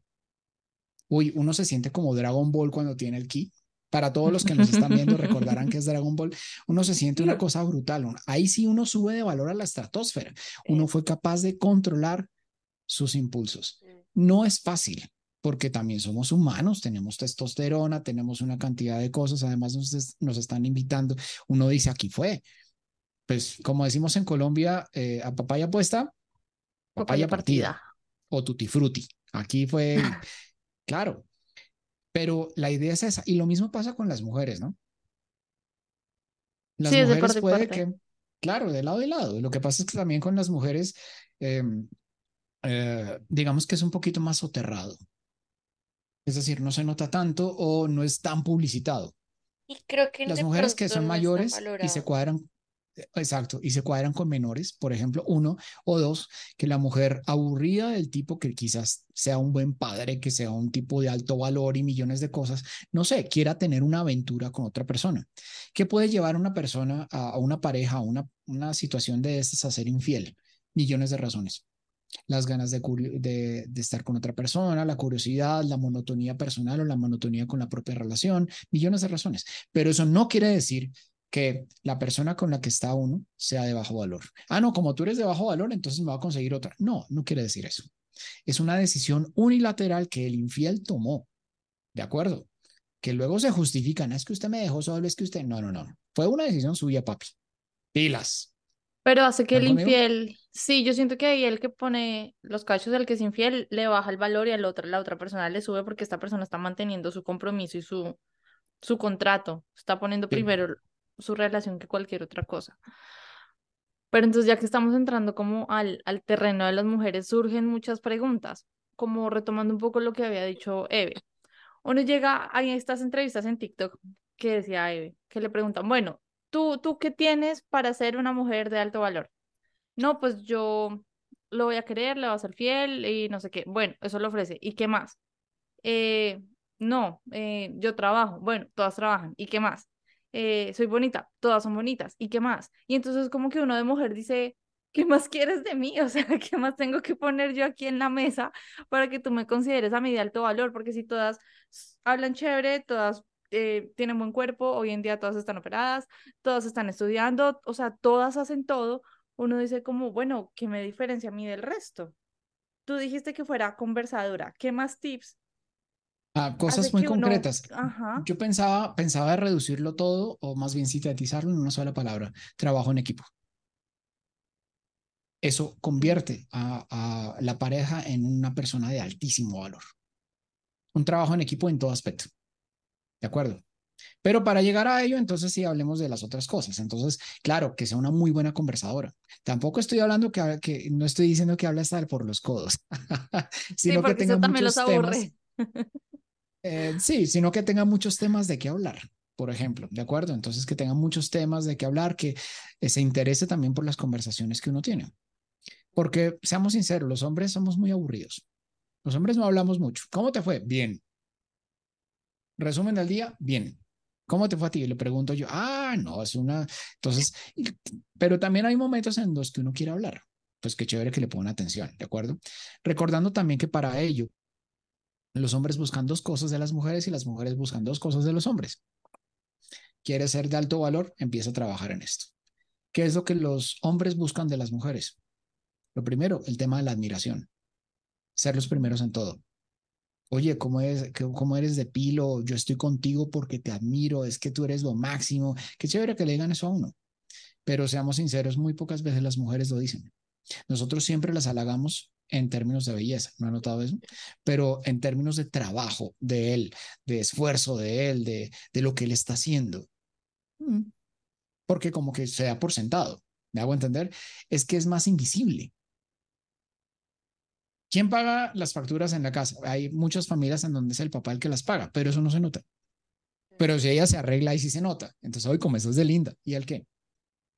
Uy, uno se siente como Dragon Ball cuando tiene el ki. Para todos los que nos están viendo recordarán que es Dragon Ball. Uno se siente una cosa brutal. Ahí sí uno sube de valor a la estratosfera. Uno fue capaz de controlar sus impulsos. No es fácil, porque también somos humanos, tenemos testosterona, tenemos una cantidad de cosas, además nos, nos están invitando. Uno dice, aquí fue, pues como decimos en Colombia, eh, a papaya puesta, papaya, partida. O tutti frutti. Aquí fue, claro. Pero la idea es esa. Y lo mismo pasa con las mujeres, ¿no? Las mujeres puede que, claro, de lado y lado. Lo que pasa es que también con las mujeres, em, eh, digamos que es un poquito más soterrado. Es decir, no se nota tanto o no es tan publicitado. Y creo que las mujeres que son mayores y se cuadran Exacto, y se cuadran con menores, por ejemplo, uno o dos, que la mujer aburrida del tipo que quizás sea un buen padre, que sea un tipo de alto valor y millones de cosas, no sé, quiera tener una aventura con otra persona. ¿Qué puede llevar a una persona, a, una pareja, a una, una situación de estas a ser infiel? Millones de razones las ganas de, de, de, estar con otra persona, la curiosidad, la monotonía personal o la monotonía con la propia relación, millones de razones. Pero eso no quiere decir que la persona con la que está uno sea de bajo valor. Ah, no, como tú eres de bajo valor, entonces me va a conseguir otra. No, no quiere decir eso. Es una decisión unilateral que el infiel tomó. ¿De acuerdo? Que luego se justifican. Es que usted me dejó solo, es que usted. No, no, no. Fue una decisión suya, papi. Pilas. Pero hace que el infiel, sí, yo siento que ahí el que pone los cachos del que es infiel le baja el valor y al otro, la otra persona le sube porque esta persona está manteniendo su compromiso y su, su contrato. Está poniendo primero su relación que cualquier otra cosa. Pero entonces ya que estamos entrando como al, al terreno de las mujeres, surgen muchas preguntas, como retomando un poco lo que había dicho Eve. Uno llega a estas entrevistas en TikTok que decía Eve, que le preguntan, bueno, ¿tú, ¿tú qué tienes para ser una mujer de alto valor? No, pues yo lo voy a querer, le voy a ser fiel y no sé qué. Bueno, eso lo ofrece. ¿Y qué más? Eh, no, eh, yo trabajo. Bueno, todas trabajan. ¿Y qué más? Eh, soy bonita, todas son bonitas. ¿Y qué más? Y entonces como que uno de mujer dice, ¿qué más quieres de mí? O sea, ¿qué más tengo que poner yo aquí en la mesa para que tú me consideres a mí de alto valor? Porque si todas hablan chévere, todas eh, tienen buen cuerpo, hoy en día todas están operadas, todas están estudiando, o sea, todas hacen todo, uno dice como, bueno, ¿qué me diferencia a mí del resto? Tú dijiste que fuera conversadora, ¿qué más tips? Ah, cosas muy que uno, concretas. ajá, Yo pensaba, pensaba reducirlo todo, o más bien sintetizarlo en una sola palabra, trabajo en equipo. Eso convierte a, a la pareja en una persona de altísimo valor. Un trabajo en equipo en todo aspecto. ¿De acuerdo? Pero para llegar a ello, entonces sí hablemos de las otras cosas. Entonces, claro, que sea una muy buena conversadora. Tampoco estoy hablando que, que no estoy diciendo que hable hasta por los codos, sí, sino que porque tenga eso también muchos los temas. eh, sí, sino que tenga muchos temas de qué hablar, por ejemplo, ¿de acuerdo? Entonces, que tenga muchos temas de qué hablar, que eh, se interese también por las conversaciones que uno tiene. Porque, seamos sinceros, los hombres somos muy aburridos. Los hombres no hablamos mucho. ¿Cómo te fue? Bien. Resumen del día, bien. ¿Cómo te fue a ti? Le pregunto yo, ah, no, es una. Entonces, pero también hay momentos en los que uno quiere hablar. Pues qué chévere que le pongan atención, ¿de acuerdo? Recordando también que para ello, los hombres buscan dos cosas de las mujeres y las mujeres buscan dos cosas de los hombres. ¿Quieres ser de alto valor? Empieza a trabajar en esto. ¿Qué es lo que los hombres buscan de las mujeres? Lo primero, el tema de la admiración. Ser los primeros en todo. Oye, ¿cómo, es, ¿cómo eres de pilo? Yo estoy contigo porque te admiro, es que tú eres lo máximo. Qué chévere que le digan eso a uno. Pero seamos sinceros, muy pocas veces las mujeres lo dicen. Nosotros siempre las halagamos en términos de belleza, ¿no ha notado eso? Pero en términos de trabajo de él, de esfuerzo de él, de, de lo que él está haciendo. Porque como que se da por sentado, ¿me hago entender? Es que es más invisible. ¿Quién paga las facturas en la casa? Hay muchas familias en donde es el papá el que las paga, pero eso no se nota. Pero si ella se arregla y sí se nota. Entonces, hoy como eso es de linda. ¿Y el qué?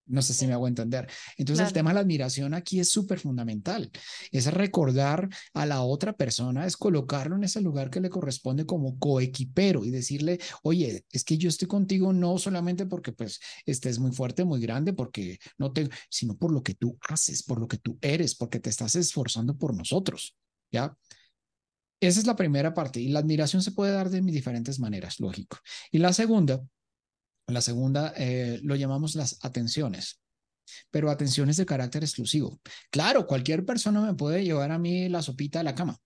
No sé si me hago entender. Entonces, el Claro. tema de la admiración aquí es súper fundamental. Es recordar a la otra persona, es colocarlo en ese lugar que le corresponde como coequipero y decirle, oye, es que yo estoy contigo no solamente porque pues estés muy fuerte, muy grande, porque no te, sino por lo que tú haces, por lo que tú eres, porque te estás esforzando por nosotros, ¿ya? Esa es la primera parte y la admiración se puede dar de diferentes maneras, lógico. Y la segunda, la segunda eh, lo llamamos las atenciones, pero atenciones de carácter exclusivo. Claro, cualquier persona me puede llevar a mí la sopita a la cama.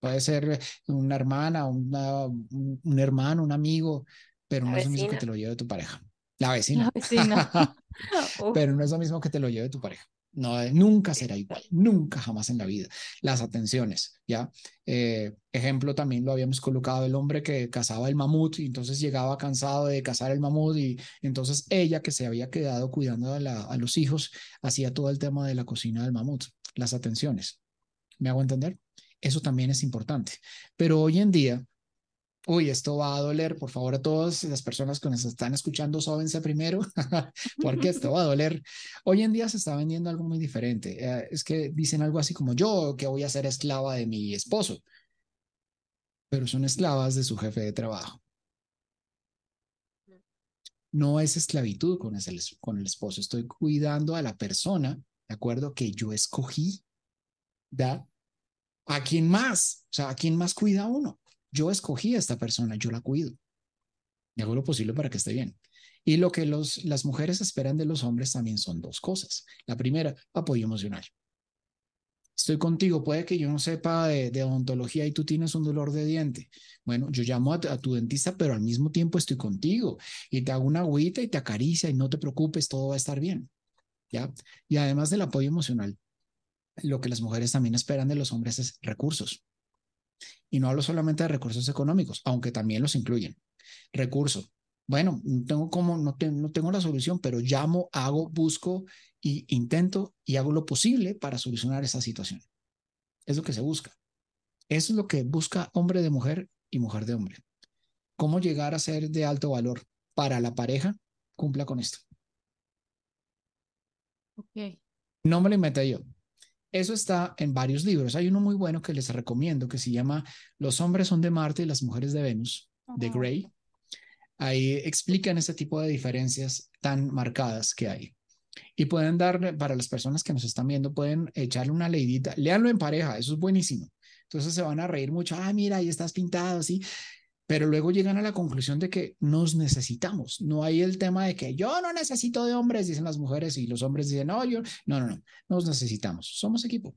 Puede ser una hermana, una, un, hermano, un amigo, pero La no es lo mismo que te lo lleve tu pareja. La vecina. La vecina. Pero no es lo mismo que te lo lleve tu pareja. No, eh, nunca será igual, nunca jamás en la vida. Las atenciones, ¿ya? Eh, ejemplo, también lo habíamos colocado el hombre que cazaba el mamut y entonces llegaba cansado de cazar el mamut y entonces ella que se había quedado cuidando a, la, a los hijos hacía todo el tema de la cocina del mamut, las atenciones. ¿Me hago entender? Eso también es importante. Pero hoy en día, uy, esto va a doler, por favor, a todas las personas que nos están escuchando, sóbense primero, porque esto va a doler. Hoy en día se está vendiendo algo muy diferente. Eh, es que dicen algo así como yo, que voy a ser esclava de mi esposo, pero son esclavas de su jefe de trabajo. No es esclavitud con, ese, con el esposo, estoy cuidando a la persona, ¿de acuerdo? Que yo escogí, ¿da? ¿A quién más? O sea, ¿a quién más cuida uno? Yo escogí a esta persona, yo la cuido. Y hago lo posible para que esté bien. Y lo que las mujeres esperan de los hombres también son dos cosas. La primera, apoyo emocional. Estoy contigo, puede que yo no sepa de, de odontología y tú tienes un dolor de diente. Bueno, yo llamo a, a, tu dentista, pero al mismo tiempo estoy contigo y te hago una agüita y te acaricia y no te preocupes, todo va a estar bien. ¿Ya? Y además del apoyo emocional, lo que las mujeres también esperan de los hombres es recursos. Y no hablo solamente de recursos económicos, aunque también los incluyen. Recursos. Bueno, no tengo como, no, te, no tengo la solución, pero llamo, hago, busco y intento y hago lo posible para solucionar esa situación. Es lo que se busca. Eso es lo que busca hombre de mujer y mujer de hombre. ¿Cómo llegar a ser de alto valor para la pareja? Cumpla con esto. ok. No me lo inventé yo. Eso está en varios libros. Hay uno muy bueno que les recomiendo que se llama Los hombres son de Marte y las mujeres de Venus, de Gray. Ahí explican ese tipo de diferencias tan marcadas que hay. Y pueden dar, para las personas que nos están viendo, pueden echarle una leidita, léanlo en pareja, eso es buenísimo. Entonces se van a reír mucho, ah, mira, ahí estás pintado, sí, pero luego llegan a la conclusión de que nos necesitamos. No hay el tema de que yo no necesito de hombres, dicen las mujeres, y los hombres dicen, no, yo, no, no, no, nos necesitamos, somos equipo.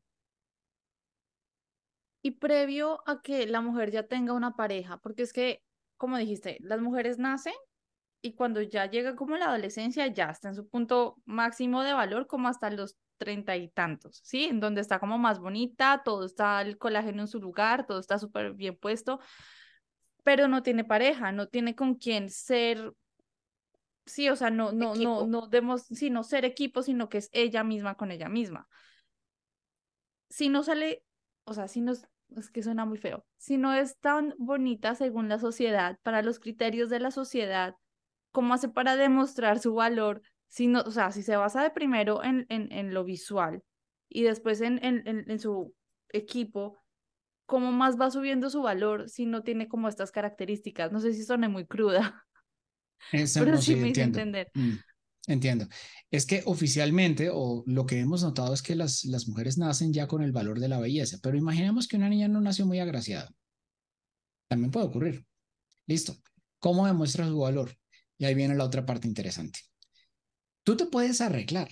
Y previo a que la mujer ya tenga una pareja, porque es que, como dijiste, las mujeres nacen y cuando ya llega como la adolescencia, ya está en su punto máximo de valor, como hasta los treinta y tantos, ¿sí? En donde está como más bonita, todo está el colágeno en su lugar, todo está súper bien puesto, pero no tiene pareja, no tiene con quién ser, sí, o sea, no, no, no, no debemos, sino ser equipo, sino que es ella misma con ella misma. Si no sale, o sea, si no, es que suena muy feo, si no es tan bonita según la sociedad, para los criterios de la sociedad, ¿cómo hace para demostrar su valor? Si no, o sea, si se basa de primero en, en, en lo visual y después en, en, en su equipo, cómo más va subiendo su valor si no tiene como estas características. No sé si suene muy cruda, pero sí, me entiendo. entender. Mm, entiendo. Es que oficialmente, o lo que hemos notado es que las, las mujeres nacen ya con el valor de la belleza, pero imaginemos que una niña no nació muy agraciada. También puede ocurrir. Listo. ¿Cómo demuestra su valor? Y ahí viene la otra parte interesante. Tú te puedes arreglar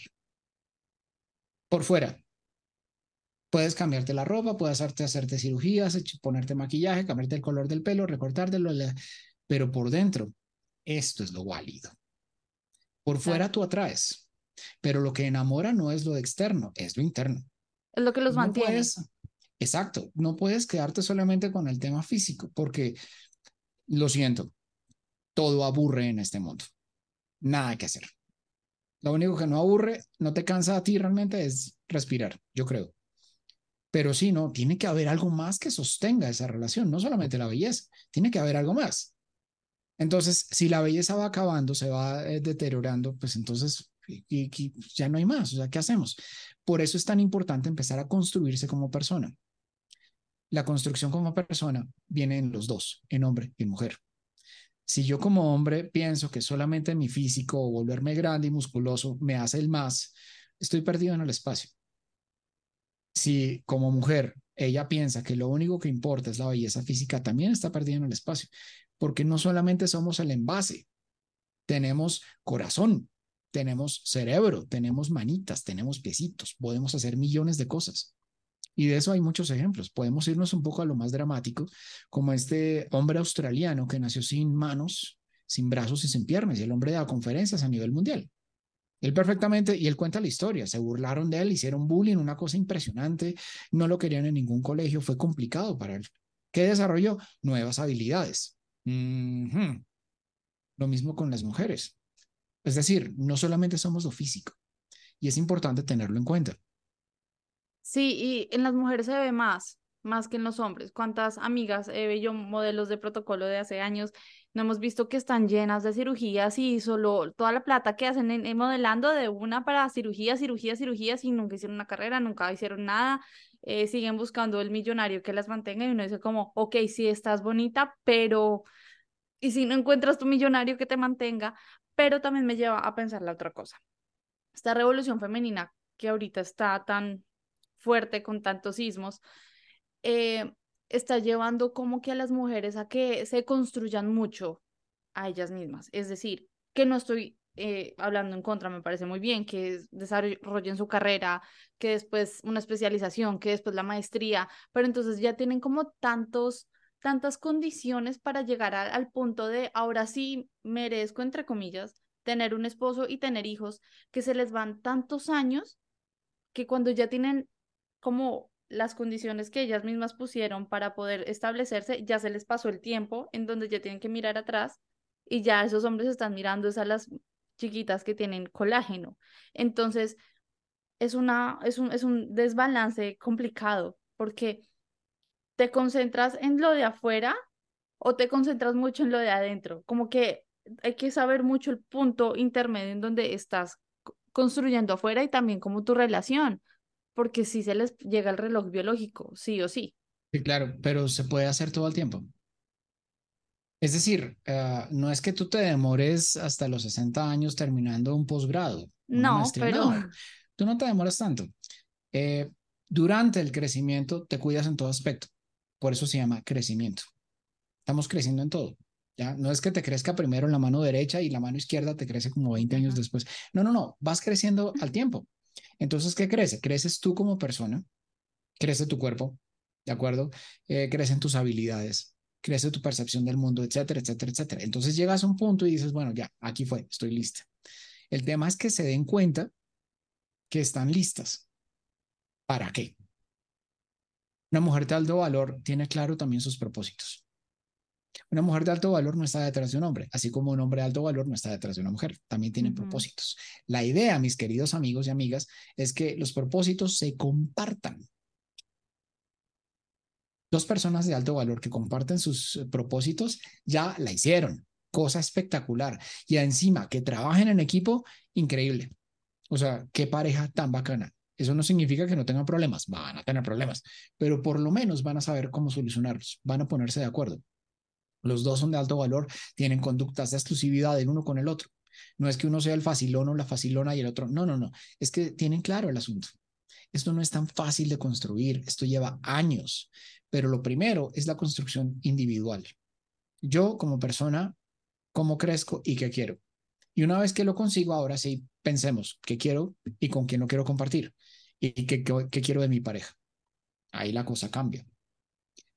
por fuera, Puedes cambiarte la ropa, puedes hacerte, hacerte cirugías, ponerte maquillaje, cambiarte el color del pelo, recortártelo, pero por dentro, esto es lo válido. Por fuera tú atraes, pero lo que enamora no es lo externo, es lo interno. Es lo que los mantiene. exacto, no puedes quedarte solamente con el tema físico, porque lo siento, todo aburre en este mundo. Nada que hacer. Lo único que no aburre, no te cansa a ti realmente es respirar, yo creo. Pero sí, no, tiene que haber algo más que sostenga esa relación, no solamente la belleza, tiene que haber algo más. Entonces, si la belleza va acabando, se va eh, deteriorando, pues entonces ya no hay más. O sea, ¿qué hacemos? Por eso es tan importante empezar a construirse como persona. La construcción como persona viene en los dos, en hombre y en mujer. Si yo como hombre pienso que solamente mi físico o volverme grande y musculoso me hace el más, estoy perdido en el espacio si como mujer ella piensa que lo único que importa es la belleza física, también está perdiendo el espacio, porque no solamente somos el envase, tenemos corazón, tenemos cerebro, tenemos manitas, tenemos piecitos, podemos hacer millones de cosas. Y de eso hay muchos ejemplos. Podemos irnos un poco a lo más dramático, como este hombre australiano que nació sin manos, sin brazos y sin piernas, y el hombre da conferencias a nivel mundial. Él perfectamente, y él cuenta la historia, se burlaron de él, hicieron bullying, una cosa impresionante, no lo querían en ningún colegio, fue complicado para él. ¿Qué desarrolló? Nuevas habilidades. Lo mismo con las mujeres. Es decir, no solamente somos lo físico, y es importante tenerlo en cuenta. Sí, y en las mujeres se ve más, más que en los hombres. ¿Cuántas amigas he yo modelos de protocolo de hace años no hemos visto que están llenas de cirugías y solo toda la plata que hacen en, modelando de una para cirugías, cirugías, cirugías y nunca hicieron una carrera, nunca hicieron nada, eh, siguen buscando el millonario que las mantenga y uno dice como, ok, sí estás bonita, pero y si no encuentras tu millonario que te mantenga, pero también me lleva a pensar la otra cosa. Esta revolución femenina que ahorita está tan fuerte con tantos sismos, eh, está llevando como que a las mujeres a que se construyan mucho a ellas mismas. Es decir, que no estoy eh, hablando en contra, me parece muy bien, que desarrollen su carrera, que después una especialización, que después la maestría, pero entonces ya tienen como tantos tantas condiciones para llegar al punto de ahora sí merezco, entre comillas, tener un esposo y tener hijos, que se les van tantos años que cuando ya tienen como las condiciones que ellas mismas pusieron para poder establecerse, ya se les pasó el tiempo en donde ya tienen que mirar atrás y ya esos hombres están mirando a las chiquitas que tienen colágeno. Entonces, es, una, es, un, es un desbalance complicado porque te concentras en lo de afuera o te concentras mucho en lo de adentro. Como que hay que saber mucho el punto intermedio en donde estás construyendo afuera y también como tu relación porque sí se les llega el reloj biológico, sí o sí. Sí, claro, pero se puede hacer todo el tiempo. Es decir, uh, no es que tú te demores hasta los 60 años terminando un posgrado. No, pero... No, tú no te demoras tanto. Eh, durante el crecimiento te cuidas en todo aspecto. Por eso se llama crecimiento. Estamos creciendo en todo. ¿ya? No es que te crezca primero en la mano derecha y la mano izquierda te crece como 20 años después. No, no, no. Vas creciendo al tiempo. Entonces, ¿qué crece? Creces tú como persona, crece tu cuerpo, ¿de acuerdo? Eh, crecen tus habilidades, crece tu percepción del mundo, etcétera, etcétera, etcétera. Entonces llegas a un punto y dices, bueno, ya, aquí fue, estoy lista. El tema es que se den cuenta que están listas. ¿Para qué? Una mujer de alto valor tiene claro también sus propósitos. Una mujer de alto valor no está detrás de un hombre, así como un hombre de alto valor no está detrás de una mujer. También tienen propósitos. La idea, mis queridos amigos y amigas, es que los propósitos se compartan. Dos personas de alto valor que comparten sus eh, propósitos ya la hicieron. Cosa espectacular. Y encima, que trabajen en equipo, increíble. O sea, qué pareja tan bacana. Eso no significa que no tengan problemas, van a tener problemas, pero por lo menos van a saber cómo solucionarlos, van a ponerse de acuerdo. Los dos son de alto valor, tienen conductas de exclusividad el uno con el otro. No es que uno sea el facilón o la facilona y el otro. No, no, no. Es que tienen claro el asunto. Esto no es tan fácil de construir. Esto lleva años. Pero lo primero es la construcción individual. Yo como persona, cómo crezco y qué quiero. Y una vez que lo consigo, ahora sí, pensemos qué quiero y con quién lo quiero compartir y qué, qué, qué quiero de mi pareja. Ahí la cosa cambia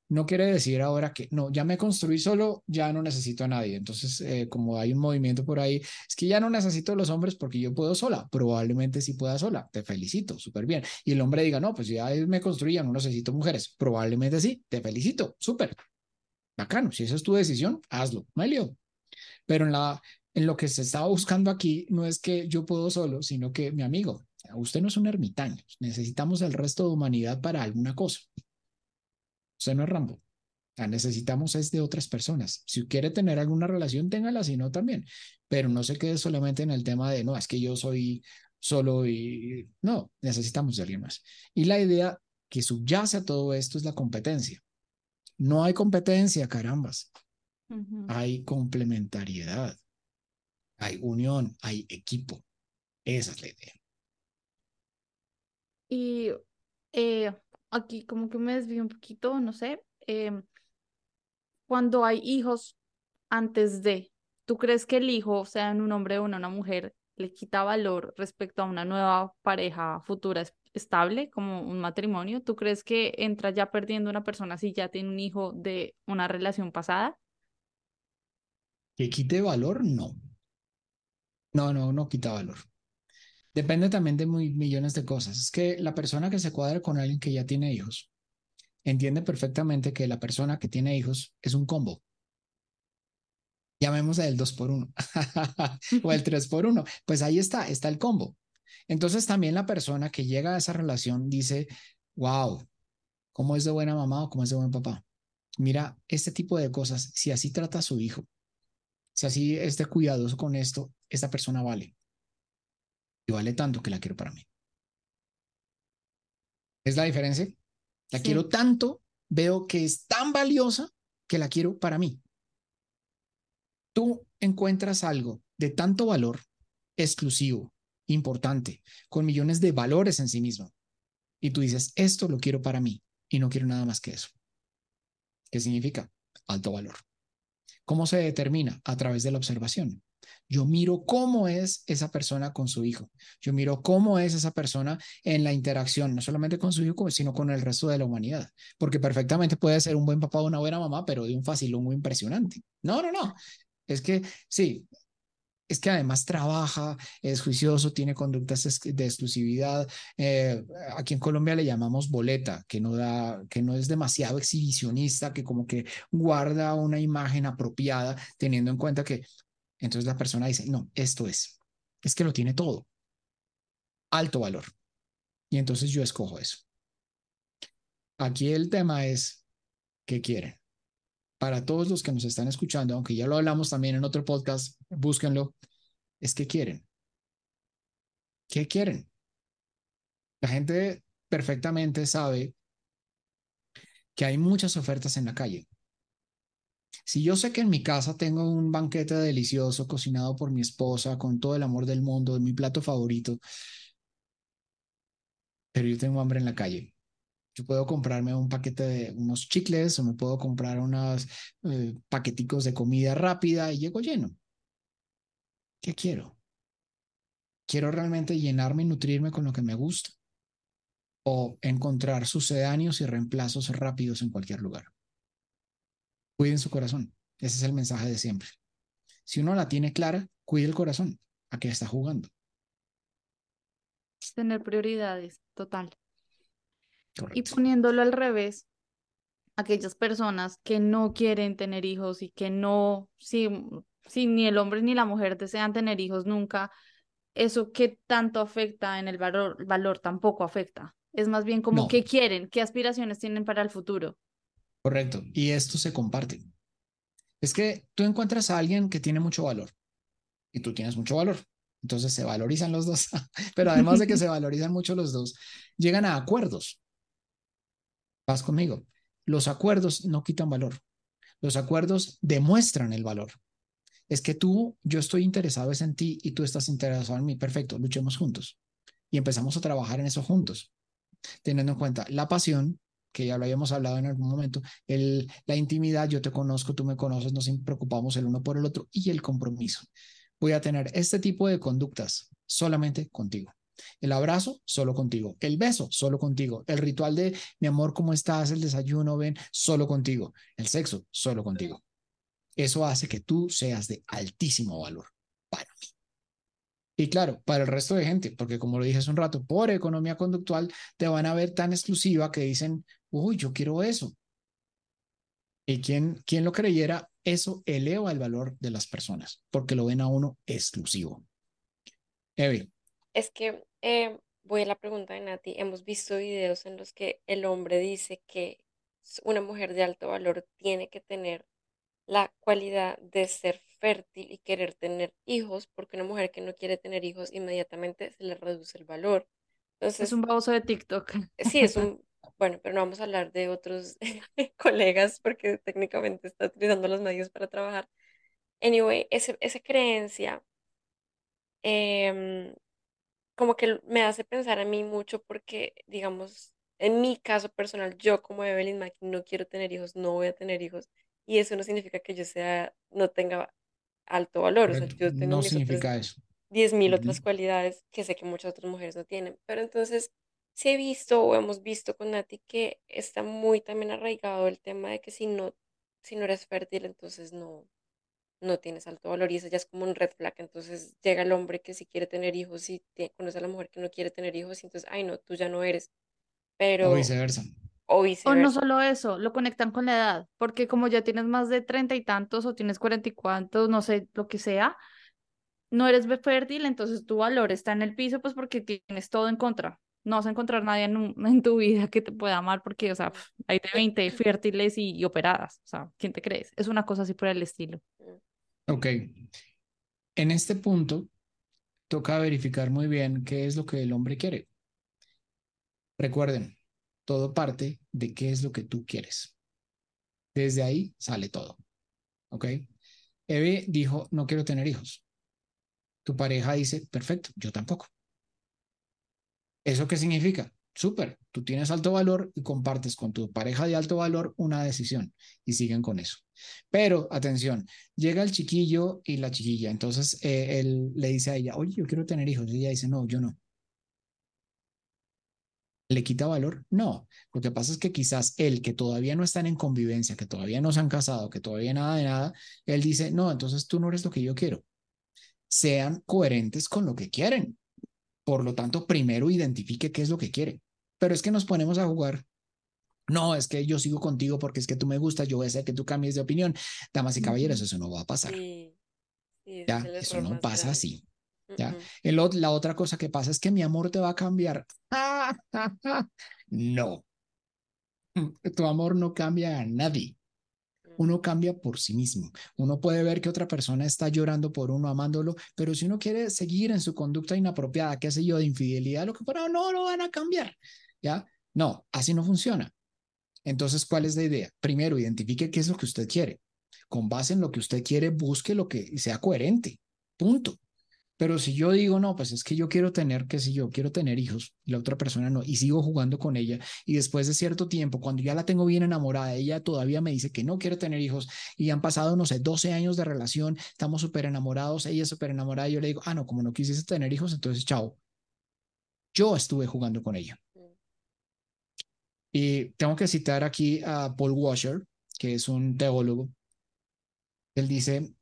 no quiere decir ahora que no, ya me construí solo, ya no necesito a nadie. Entonces, eh, como hay un movimiento por ahí, es que ya no necesito a los hombres porque yo puedo sola. Probablemente sí pueda sola. Te felicito, súper bien. Y el hombre diga, no, pues ya me construí, ya no necesito mujeres. Probablemente sí, te felicito, súper. Bacano, si esa es tu decisión, hazlo, Melio. Pero en, en lo que se estaba buscando aquí, no es que yo puedo solo, sino que mi amigo, usted no es un ermitaño, necesitamos el resto de humanidad para alguna cosa. Usted no es Rambo. La necesitamos es de otras personas. Si quiere tener alguna relación, téngala, si no también. Pero no se quede solamente en el tema de, no, es que yo soy solo y no, necesitamos de alguien más. Y la idea que subyace a todo esto es la competencia. No hay competencia, carambas. Hay complementariedad, hay unión, hay equipo. Esa es la idea. Y eh, aquí como que me desvío un poquito, no sé, em, cuando hay hijos antes de, ¿tú crees que el hijo, sea en un hombre o una mujer, le quita valor respecto a una nueva pareja futura estable, como un matrimonio? ¿Tú crees que entra ya perdiendo una persona si ya tiene un hijo de una relación pasada? ¿Que quite valor? No. No, no, no quita valor. Depende también de muy, millones de cosas. Es que la persona que se cuadra con alguien que ya tiene hijos entiende perfectamente que la persona que tiene hijos es un combo. Llamemos el 2 por 1 o el 3 por 1. Pues ahí está, está el combo. Entonces también la persona que llega a esa relación dice, wow, ¿cómo es de buena mamá o cómo es de buen papá? Mira, este tipo de cosas, si así trata a su hijo, si así esté cuidadoso con esto, esta persona vale y vale tanto que la quiero para mí. ¿Es la diferencia? La quiero tanto, veo que es tan valiosa que la quiero para mí. Tú encuentras algo de tanto valor, exclusivo, importante, con millones de valores en sí mismo. Y tú dices, esto lo quiero para mí y no quiero nada más que eso. ¿Qué significa? Alto valor. ¿Cómo se determina? A través de la observación. Yo miro cómo es esa persona con su hijo. Yo miro cómo es esa persona en la interacción, no solamente con su hijo, sino con el resto de la humanidad. Porque perfectamente puede ser un buen papá o una buena mamá, pero de un facilón muy impresionante. No, no, no. Es que sí, es que además trabaja, es juicioso, tiene conductas de exclusividad. Eh, aquí en Colombia le llamamos boleta, que no da, que no es demasiado exhibicionista, que como que guarda una imagen apropiada, teniendo en cuenta que entonces la persona dice, no, esto es, es que lo tiene todo, alto valor. Y entonces yo escojo eso. Aquí el tema es, ¿qué quieren? Para todos los que nos están escuchando, aunque ya lo hablamos también en otro podcast, búsquenlo, es que quieren. ¿Qué quieren? La gente perfectamente sabe que hay muchas ofertas en la calle. Si yo sé que en mi casa tengo un banquete delicioso cocinado por mi esposa con todo el amor del mundo, mi plato favorito, pero yo tengo hambre en la calle, yo puedo comprarme un paquete de unos chicles o me puedo comprar unos eh, paqueticos de comida rápida y llego lleno. ¿Qué quiero? ¿Quiero realmente llenarme y nutrirme con lo que me gusta? ¿O encontrar sucedáneos y reemplazos rápidos en cualquier lugar? Cuiden su corazón. Ese es el mensaje de siempre. Si uno la tiene clara, cuide el corazón. ¿A qué está jugando? Tener prioridades, total. Y poniéndolo al revés, aquellas personas que no quieren tener hijos y que no, si, si ni el hombre ni la mujer desean tener hijos nunca, eso que tanto afecta en el valor, valor tampoco afecta. Es más bien como qué quieren, qué aspiraciones tienen para el futuro. Correcto. Y esto se comparte. Es que tú encuentras a alguien que tiene mucho valor y tú tienes mucho valor. Entonces se valorizan los dos. Pero además de que se valorizan mucho los dos, llegan a acuerdos. Vas conmigo. Los acuerdos no quitan valor. Los acuerdos demuestran el valor. Es que tú, yo estoy interesado en ti y tú estás interesado en mí. Perfecto, luchemos juntos. Y empezamos a trabajar en eso juntos, teniendo en cuenta la pasión, que ya lo habíamos hablado en algún momento, el, la intimidad, yo te conozco, tú me conoces, nos preocupamos el uno por el otro y el compromiso. Voy a tener este tipo de conductas solamente contigo. El abrazo, solo contigo. El beso, solo contigo. El ritual de mi amor, ¿cómo estás? El desayuno, ven, solo contigo. El sexo, solo contigo. Eso hace que tú seas de altísimo valor para mí. Y claro, para el resto de gente, porque como lo dije hace un rato, por economía conductual te van a ver tan exclusiva que dicen, uy, yo quiero eso. Y quien, quien lo creyera, eso eleva el valor de las personas, porque lo ven a uno exclusivo. Evi, es que eh, voy a la pregunta de Nati. Hemos visto videos en los que el hombre dice que una mujer de alto valor tiene que tener la cualidad de ser fértil y querer tener hijos, porque una mujer que no quiere tener hijos inmediatamente se le reduce el valor. Entonces, es un baboso de TikTok. Sí, es un, bueno, pero no vamos a hablar de otros colegas porque técnicamente está utilizando los medios para trabajar. Anyway, ese, esa creencia em, como que me hace pensar a mí mucho porque, digamos, en mi caso personal, yo como Evelyn Mack no quiero tener hijos, no voy a tener hijos, y eso no significa que yo sea, no tenga alto valor, o sea, yo tengo no significa eso. 10.000 otras cualidades que sé que muchas otras mujeres no tienen, pero entonces sí he visto o hemos visto con Nati que está muy también arraigado el tema de que si no, si no eres fértil, entonces no, no tienes alto valor y eso ya es como un red flag. Entonces llega el hombre que sí quiere tener hijos y conoce a la mujer que no quiere tener hijos y entonces, ay no, tú ya no eres. Pero... O viceversa. O viceversa. O no solo eso, lo conectan con la edad, porque como ya tienes más de treinta y tantos o tienes cuarenta y cuantos, no sé, lo que sea, no eres fértil, entonces tu valor está en el piso, pues porque tienes todo en contra. No vas a encontrar nadie en, en tu vida que te pueda amar porque, o sea, hay de 20 fértiles y, y, operadas. O sea, ¿quién te crees? Es una cosa así por el estilo. Mm. Ok. En este punto, toca verificar muy bien qué es lo que el hombre quiere. Recuerden, todo parte de qué es lo que tú quieres. Desde ahí sale todo. ¿Ok? Eve dijo, no quiero tener hijos. Tu pareja dice, perfecto, yo tampoco. ¿Eso qué significa? súper, tú tienes alto valor y compartes con tu pareja de alto valor una decisión y siguen con eso. Pero atención, llega el chiquillo y la chiquilla, entonces eh, él le dice a ella, oye, yo quiero tener hijos, y ella dice, no, yo no. ¿Le quita valor? No. Lo que pasa es que quizás él, que todavía no están en convivencia, que todavía no se han casado, que todavía nada de nada, él dice, no, entonces tú no eres lo que yo quiero. Sean coherentes con lo que quieren. Por lo tanto, primero identifique qué es lo que quiere. Pero es que nos ponemos a jugar. No, es que yo sigo contigo porque es que tú me gustas, yo voy a hacer que tú cambies de opinión. Damas y caballeros, eso no va a pasar. ya, eso no pasa así. ¿ya? la otra cosa que pasa es que mi amor te va a cambiar. no. Tu amor no cambia a nadie uno cambia por sí mismo. Uno puede ver que otra persona está llorando por uno, amándolo, pero si uno quiere seguir en su conducta inapropiada, qué sé yo, de infidelidad, lo que fuera, no lo van a cambiar. ¿ya? No, así no funciona. Entonces, ¿cuál es la idea? Primero, identifique qué es lo que usted quiere. Con base en lo que usted quiere, busque lo que sea coherente. Punto. Pero si yo digo, no, pues es que yo quiero tener, qué sé yo, quiero tener hijos, y la otra persona no, y sigo jugando con ella, y después de cierto tiempo, cuando ya la tengo bien enamorada, ella todavía me dice que no quiere tener hijos, y han pasado, no sé, 12 años de relación, estamos súper enamorados, ella súper enamorada, y yo le digo, ah, no, como no quisiste tener hijos, entonces chao. Yo estuve jugando con ella. Y tengo que citar aquí a Paul Washer, que es un teólogo. Él dice,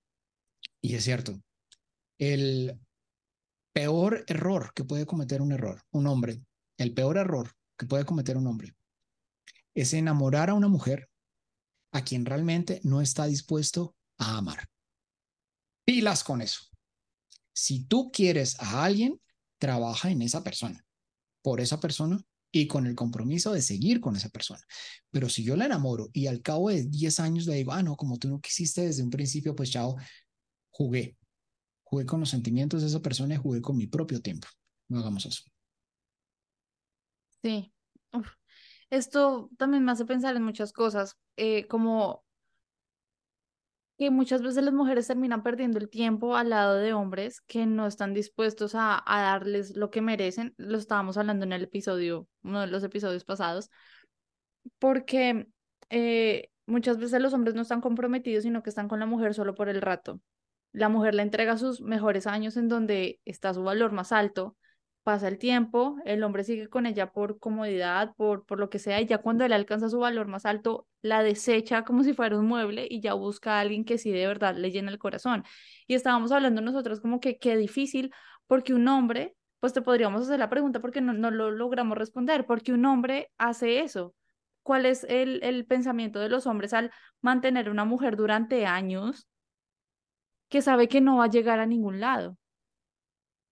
y es cierto, el peor error que puede cometer un error, un hombre, el peor error que puede cometer un hombre es enamorar a una mujer a quien realmente no está dispuesto a amar. Pilas con eso. Si tú quieres a alguien, trabaja en esa persona, por esa persona y con el compromiso de seguir con esa persona. Pero si yo la enamoro y al cabo de 10 años le digo, ah, no, como tú no quisiste desde un principio, pues chao, jugué. Jugué con los sentimientos de esa persona y jugué con mi propio tiempo. No hagamos eso. Sí. Esto también me hace pensar en muchas cosas, eh, como que muchas veces las mujeres terminan perdiendo el tiempo al lado de hombres que no están dispuestos a, a darles lo que merecen. Lo estábamos hablando en el episodio, uno de los episodios pasados, porque eh, muchas veces los hombres no están comprometidos, sino que están con la mujer solo por el rato. La mujer le entrega sus mejores años en donde está su valor más alto, pasa el tiempo, el hombre sigue con ella por comodidad, por, por lo que sea, y ya cuando él alcanza su valor más alto, la desecha como si fuera un mueble y ya busca a alguien que sí de verdad le llena el corazón. Y estábamos hablando nosotros como que qué difícil, porque un hombre, pues te podríamos hacer la pregunta porque no, no lo logramos responder, porque un hombre hace eso. ¿Cuál es el, el pensamiento de los hombres al mantener una mujer durante años que sabe que no va a llegar a ningún lado?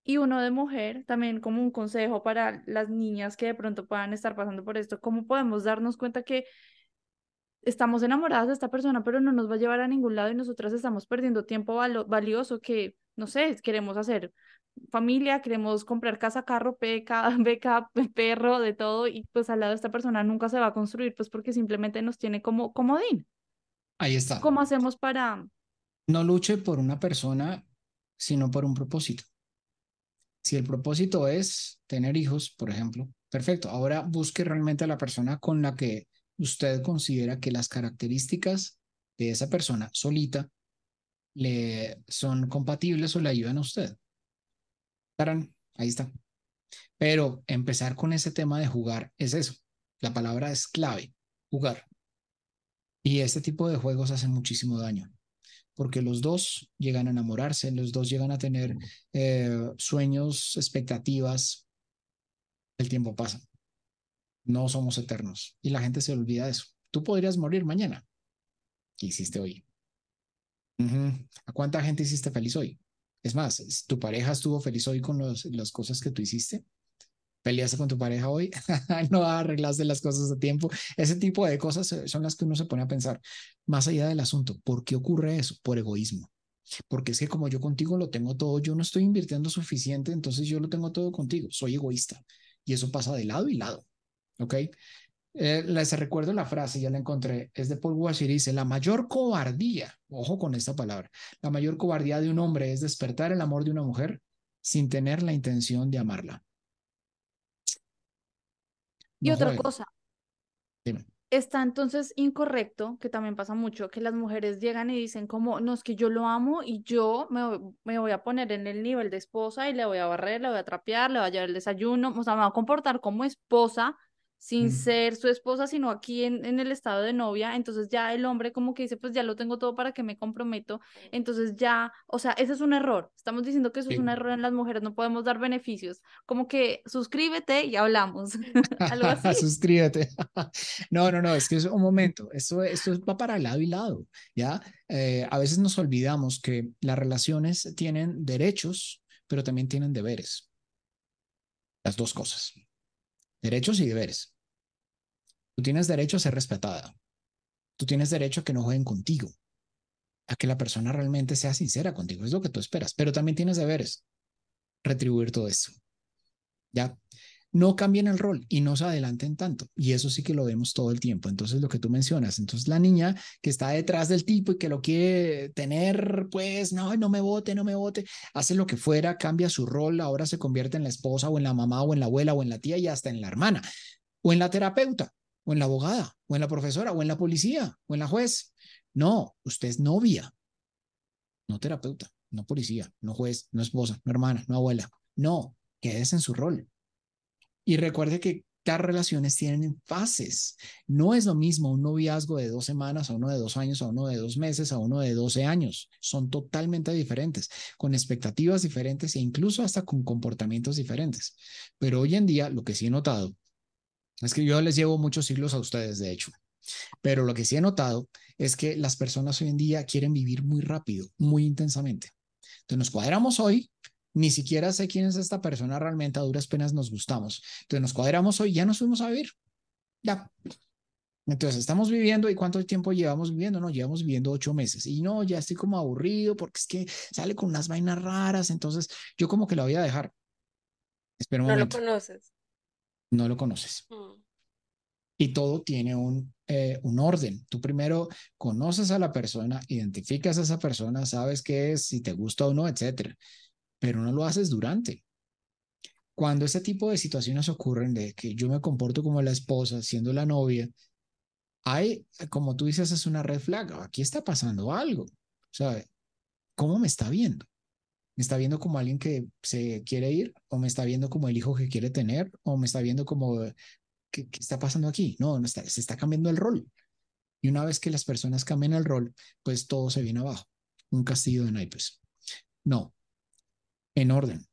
Y uno de mujer, también como un consejo para las niñas que de pronto puedan estar pasando por esto, ¿cómo podemos darnos cuenta que estamos enamoradas de esta persona, pero no nos va a llevar a ningún lado y nosotras estamos perdiendo tiempo valioso que, no sé, queremos hacer familia, queremos comprar casa, carro, beca, beca, perro, de todo, y pues al lado de esta persona nunca se va a construir, pues porque simplemente nos tiene como comodín. Ahí está. ¿Cómo hacemos para...? No luche por una persona, sino por un propósito. Si el propósito es tener hijos, por ejemplo, perfecto. Ahora busque realmente a la persona con la que usted considera que las características de esa persona solita le son compatibles o le ayudan a usted. Tarán, ahí está. Pero empezar con ese tema de jugar es eso. La palabra es clave, jugar. Y este tipo de juegos hacen muchísimo daño porque los dos llegan a enamorarse, los dos llegan a tener eh, sueños, expectativas. El tiempo pasa. No somos eternos y la gente se olvida de eso. Tú podrías morir mañana. ¿Qué hiciste hoy? ¿A cuánta gente hiciste feliz hoy? Es más, ¿tu pareja estuvo feliz hoy con las cosas que tú hiciste? Peleaste con tu pareja hoy, no arreglaste las cosas a tiempo. Ese tipo de cosas eh, son las que uno se pone a pensar. Más allá del asunto, ¿por qué ocurre eso? Por egoísmo. Porque es que como yo contigo lo tengo todo, yo no estoy invirtiendo suficiente, entonces yo lo tengo todo contigo. Soy egoísta. Y eso pasa de lado y lado. ¿Ok? Eh, les recuerdo la frase, ya la encontré, es de Paul Washer, dice, la mayor cobardía, ojo con esta palabra, la mayor cobardía de un hombre es despertar el amor de una mujer sin tener la intención de amarla. Y otra cosa, está entonces incorrecto, que también pasa mucho, que las mujeres llegan y dicen como, no, es que yo lo amo y yo me, me, voy a poner en el nivel de esposa y le voy a barrer, le voy a trapear, le voy a llevar el desayuno, o sea, me voy a comportar como esposa sin ser su esposa, sino aquí en, en, el estado de novia, entonces ya el hombre como que dice, pues ya lo tengo todo para que me comprometo, entonces ya, o sea, ese es un error, estamos diciendo que eso es un error en las mujeres, no podemos dar beneficios, como que suscríbete y hablamos, algo así. suscríbete. no, no, no, es que es un momento, esto, esto va para lado y lado, ¿ya? Eh, a veces nos olvidamos que las relaciones tienen derechos, pero también tienen deberes. Las dos cosas derechos y deberes. Tú tienes derecho a ser respetada. Tú tienes derecho a que no jueguen contigo, a que la persona realmente sea sincera contigo. Es lo que tú esperas, pero también tienes deberes. Retribuir todo eso. ¿Ya? No cambien el rol y no se adelanten tanto. Y eso sí que lo vemos todo el tiempo. Entonces, lo que tú mencionas, entonces la niña que está detrás del tipo y que lo quiere tener, pues, no, no me vote, no me vote, hace lo que fuera, cambia su rol, ahora se convierte en la esposa o en la mamá o en la abuela o en la tía y hasta en la hermana o en la terapeuta o en la abogada o en la profesora o en la policía o en la juez. No, usted es novia, no terapeuta, no policía, no juez, no esposa, no hermana, no abuela. No, quédese en su rol. Y recuerde que las relaciones tienen fases. No es lo mismo un noviazgo de dos semanas a uno de dos años, a uno de dos meses, a uno de doce años. Son totalmente diferentes, con expectativas diferentes e incluso hasta con comportamientos diferentes. Pero hoy en día lo que sí he notado es que yo les llevo muchos siglos a ustedes, de hecho. Pero lo que sí he notado es que las personas hoy en día quieren vivir muy rápido, muy intensamente. Entonces nos cuadramos hoy, ni siquiera sé quién es esta persona realmente, a duras penas nos gustamos. Entonces nos cuadramos hoy, ya nos fuimos a vivir. Ya. Entonces estamos viviendo y cuánto tiempo llevamos viviendo, no, llevamos viviendo ocho meses y no, ya estoy como aburrido porque es que sale con unas vainas raras, entonces yo como que la voy a dejar. Espera un No lo conoces. no lo conoces. Mm. Y todo tiene un, eh, un orden. Tú primero conoces a la persona, identificas a esa persona, sabes qué es, si te gusta o no, etcétera. Pero no lo haces durante. Cuando ese tipo de situaciones ocurren, de que yo me comporto como la esposa, siendo la novia, hay, como tú dices, es una red flag. Aquí está pasando algo. ¿Sabe? ¿Cómo me está viendo? ¿Me está viendo como alguien que se quiere ir? ¿O me está viendo como el hijo que quiere tener? ¿O me está viendo como ¿qué, qué está pasando aquí? No, no está, se está cambiando el rol. Y una vez que las personas cambian el rol, pues todo se viene abajo. Un castillo de naipes. No, en orden.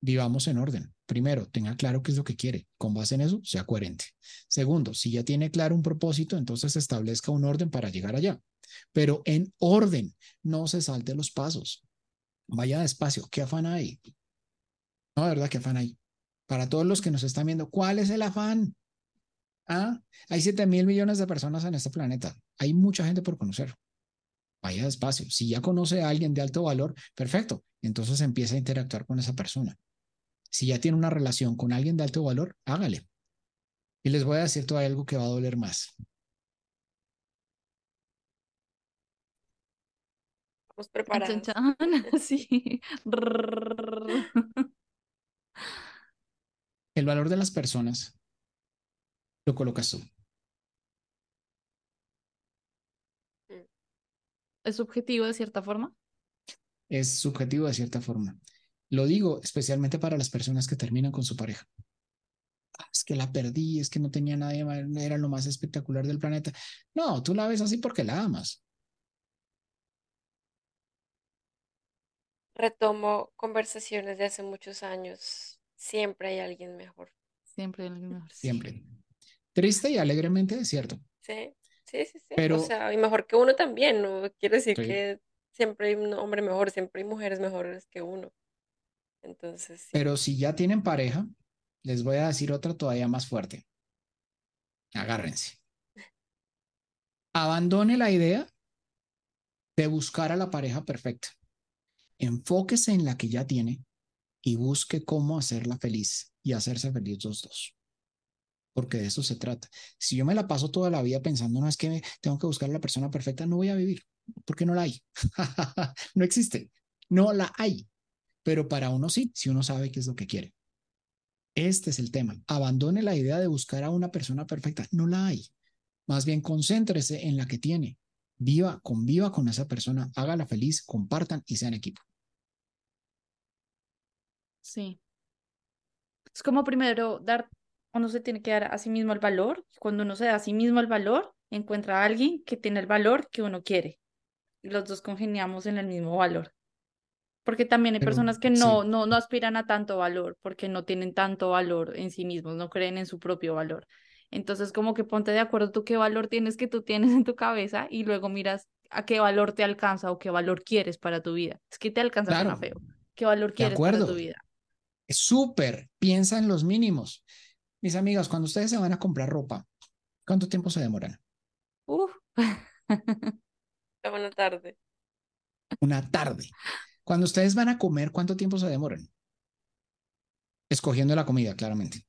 Vivamos en orden. Primero, tenga claro qué es lo que quiere. Con base en eso, sea coherente. Segundo, si ya tiene claro un propósito, entonces establezca un orden para llegar allá. Pero en orden, no se salte los pasos. Vaya despacio. ¿Qué afán hay? No, de verdad, ¿qué afán hay? Para todos los que nos están viendo, ¿cuál es el afán? Ah, hay 7 mil millones de personas en este planeta. Hay mucha gente por conocer. Vaya despacio. Si ya conoce a alguien de alto valor, perfecto. Entonces empieza a interactuar con esa persona. Si ya tiene una relación con alguien de alto valor, hágale. Y les voy a decir todavía algo que va a doler más. Estamos Chan, preparados. chan, Sí. El valor de las personas lo colocas tú. ¿Es subjetivo de cierta forma? Es subjetivo de cierta forma. Lo digo especialmente para las personas que terminan con su pareja. "Ah, Es que la perdí, es que no tenía nadie más, era lo más espectacular del planeta. No, tú la ves así porque la amas. Retomo conversaciones de hace muchos años. Siempre hay alguien mejor. Siempre hay alguien mejor. Siempre. Triste y alegremente, es cierto. Sí, sí, sí, sí. Pero- O sea, y mejor que uno también, ¿no? Quiere decir Sí. que siempre hay un hombre mejor, siempre hay mujeres mejores que uno. Entonces, sí. Pero si ya tienen pareja, les voy a decir otra todavía más fuerte. Agárrense. Abandone la idea de buscar a la pareja perfecta. Enfóquese en la que ya tiene y busque cómo hacerla feliz y hacerse feliz los dos. Porque de eso se trata. Si yo me la paso toda la vida pensando, no es que tengo que buscar a la persona perfecta, no voy a vivir, porque no la hay. no existe, no la hay. Pero para uno sí, si uno sabe qué es lo que quiere. Este es el tema. Abandone la idea de buscar a una persona perfecta. No la hay. Más bien concéntrese en la que tiene. Viva, conviva con esa persona, hágala feliz, compartan y sean equipo. Sí. Es como primero dar, uno se tiene que dar a sí mismo el valor. Cuando uno se da a sí mismo el valor, encuentra a alguien que tiene el valor que uno quiere. Y los dos congeniamos en el mismo valor. Porque también hay Pero, personas que sí. no, no, no aspiran a tanto valor, porque no tienen tanto valor en sí mismos, no creen en su propio valor. Entonces, como que ponte de acuerdo tú qué valor tienes que tú tienes en tu cabeza y luego miras a qué valor te alcanza o qué valor quieres para tu vida. Es que te alcanza Claro. feo. ¿Qué valor quieres para tu vida? Súper. Piensa en los mínimos. Mis amigas, cuando ustedes se van a comprar ropa, ¿cuánto tiempo se demoran? Uf. Buena tarde. Una tarde. Cuando ustedes van a comer, ¿cuánto tiempo se demoran? Escogiendo la comida, claramente.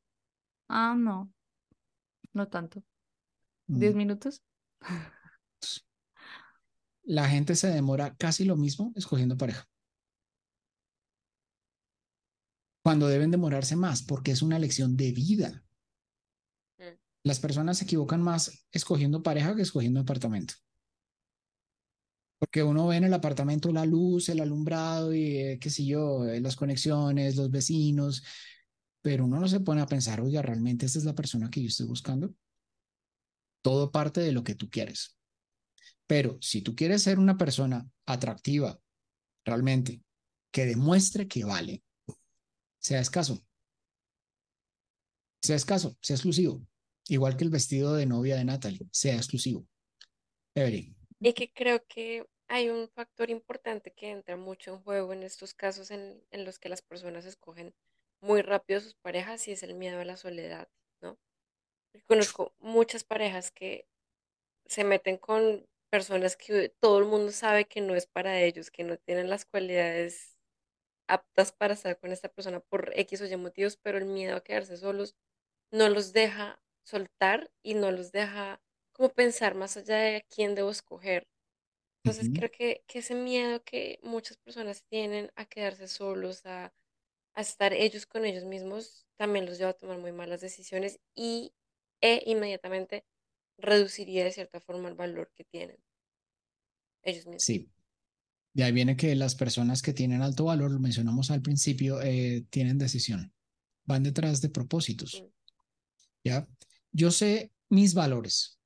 Ah, no. No tanto. ¿Diez Mm. minutos? La gente se demora casi lo mismo escogiendo pareja. Cuando deben demorarse más, porque es una elección de vida. Mm. Las personas se equivocan más escogiendo pareja que escogiendo apartamento. Porque uno ve en el apartamento la luz, el alumbrado y eh, qué sé yo, eh, las conexiones, los vecinos, pero uno no se pone a pensar, oiga, ¿realmente esta es la persona que yo estoy buscando? Todo parte de lo que tú quieres. Pero si tú quieres ser una persona atractiva, realmente, que demuestre que vale, sea escaso. Sea escaso, sea exclusivo. Igual que el vestido de novia de Natalie, sea exclusivo. Evelyn. Y que creo que hay un factor importante que entra mucho en juego en estos casos en, en los que las personas escogen muy rápido sus parejas y es el miedo a la soledad, ¿no? Conozco muchas parejas que se meten con personas que todo el mundo sabe que no es para ellos, que no tienen las cualidades aptas para estar con esta persona por X o Y motivos, pero el miedo a quedarse solos no los deja soltar y no los deja como pensar más allá de a quién debo escoger. Entonces creo que, que ese miedo que muchas personas tienen a quedarse solos, a, a estar ellos con ellos mismos, también los lleva a tomar muy malas decisiones y e inmediatamente reduciría de cierta forma el valor que tienen ellos mismos. Sí. De ahí viene que las personas que tienen alto valor, lo mencionamos al principio, eh, tienen decisión. Van detrás de propósitos. ¿Ya? Yo sé mis valores.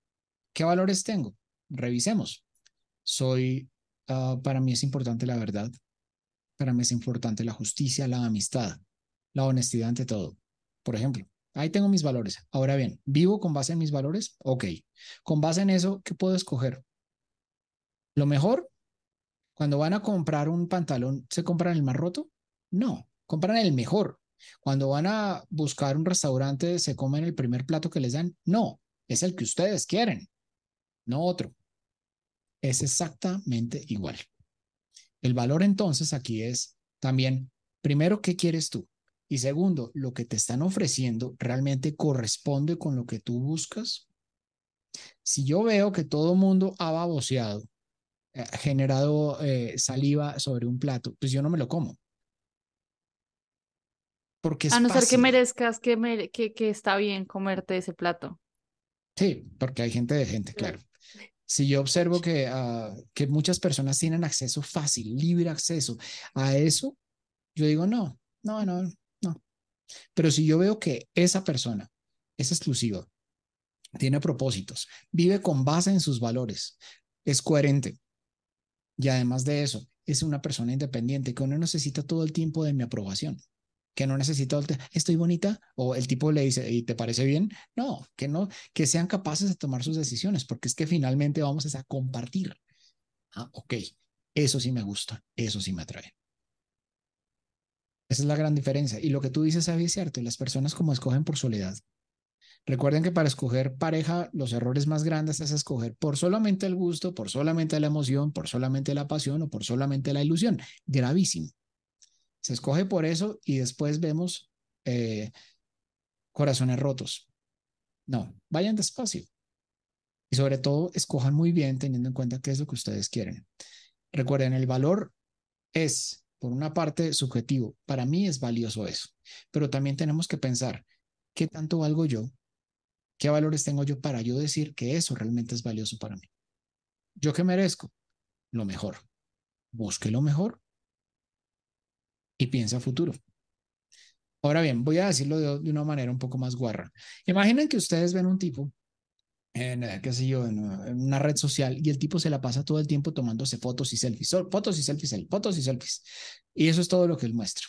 ¿Qué valores tengo? Revisemos. Soy, ah, para mí es importante la verdad. Para mí es importante la justicia, la amistad, la honestidad ante todo. Por ejemplo, ahí tengo mis valores. Ahora bien, ¿vivo con base en mis valores? Ok. Con base en eso, ¿qué puedo escoger? Lo mejor, cuando van a comprar un pantalón, ¿se compran el más roto? No, compran el mejor. Cuando van a buscar un restaurante, ¿se comen el primer plato que les dan? No, es el que ustedes quieren, no otro. Es exactamente igual. El valor entonces aquí es también, primero, ¿qué quieres tú? Y segundo, ¿lo que te están ofreciendo realmente corresponde con lo que tú buscas? Si yo veo que todo mundo ha baboseado, generado eh, saliva sobre un plato, pues yo no me lo como. Porque es A no ser que merezcas que, mere- que, que está bien comerte ese plato. Sí, porque hay gente de gente, claro. Si yo observo que, ah, que muchas personas tienen acceso fácil, libre acceso a eso, yo digo, no, no, no, no. Pero si yo veo que esa persona es exclusiva, tiene propósitos, vive con base en sus valores, es coherente y además de eso, es una persona independiente que no necesita todo el tiempo de mi aprobación, que no necesita, estoy bonita, o el tipo le dice, ¿y te parece bien? No, que no, que sean capaces de tomar sus decisiones, porque es que finalmente vamos a compartir. Ah, ok, eso sí me gusta, eso sí me atrae. Esa es la gran diferencia. Y lo que tú dices, Abby, es cierto, las personas como escogen por soledad. Recuerden que para escoger pareja, los errores más grandes es escoger por solamente el gusto, por solamente la emoción, por solamente la pasión o por solamente la ilusión. Gravísimo. Se escoge por eso y después vemos eh, corazones rotos. No, vayan despacio. Y sobre todo, escojan muy bien teniendo en cuenta qué es lo que ustedes quieren. Recuerden, el valor es, por una parte, subjetivo. Para mí es valioso eso. Pero también tenemos que pensar, ¿qué tanto valgo yo? ¿Qué valores tengo yo para yo decir que eso realmente es valioso para mí? ¿Yo qué merezco? Lo mejor. Busque lo mejor y piensa futuro. Ahora bien, voy a decirlo de, de una manera un poco más guarra. Imaginen que ustedes ven un tipo en, eh, qué sé yo, en, uh, en una red social y el tipo se la pasa todo el tiempo tomándose fotos y selfies, fotos y selfies, sel- fotos y selfies. Y eso es todo lo que él muestra.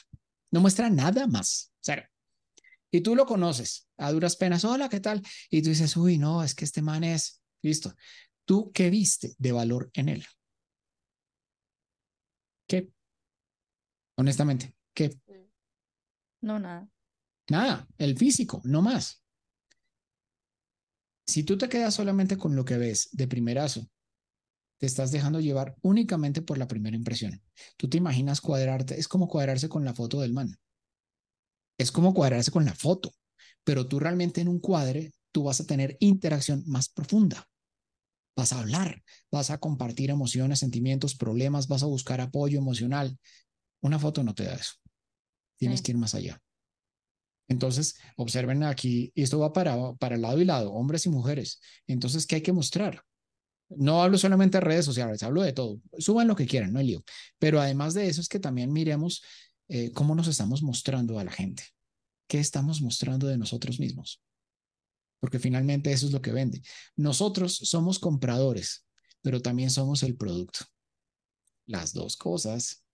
No muestra nada más. Cero. Y tú lo conoces a duras penas. Hola, ¿qué tal? Y tú dices, uy, no, es que este man es, listo. ¿Tú qué viste de valor en él? ¿Qué? Honestamente, ¿qué? No, nada. Nada, el físico, no más. Si tú te quedas solamente con lo que ves de primerazo, te estás dejando llevar únicamente por la primera impresión. Tú te imaginas cuadrarte, es como cuadrarse con la foto del man. Es como cuadrarse con la foto, pero tú realmente en un cuadre, tú vas a tener interacción más profunda. Vas a hablar, vas a compartir emociones, sentimientos, problemas, vas a buscar apoyo emocional. Una foto no te da eso. Tienes Sí. que ir más allá. Entonces, observen aquí, y esto va para, para lado y lado, hombres y mujeres. Entonces, ¿qué hay que mostrar? No hablo solamente de redes sociales, hablo de todo. Suban lo que quieran, no hay lío. Pero además de eso es que también miremos eh, cómo nos estamos mostrando a la gente. ¿Qué estamos mostrando de nosotros mismos? Porque finalmente eso es lo que vende. Nosotros somos compradores, pero también somos el producto. Las dos cosas.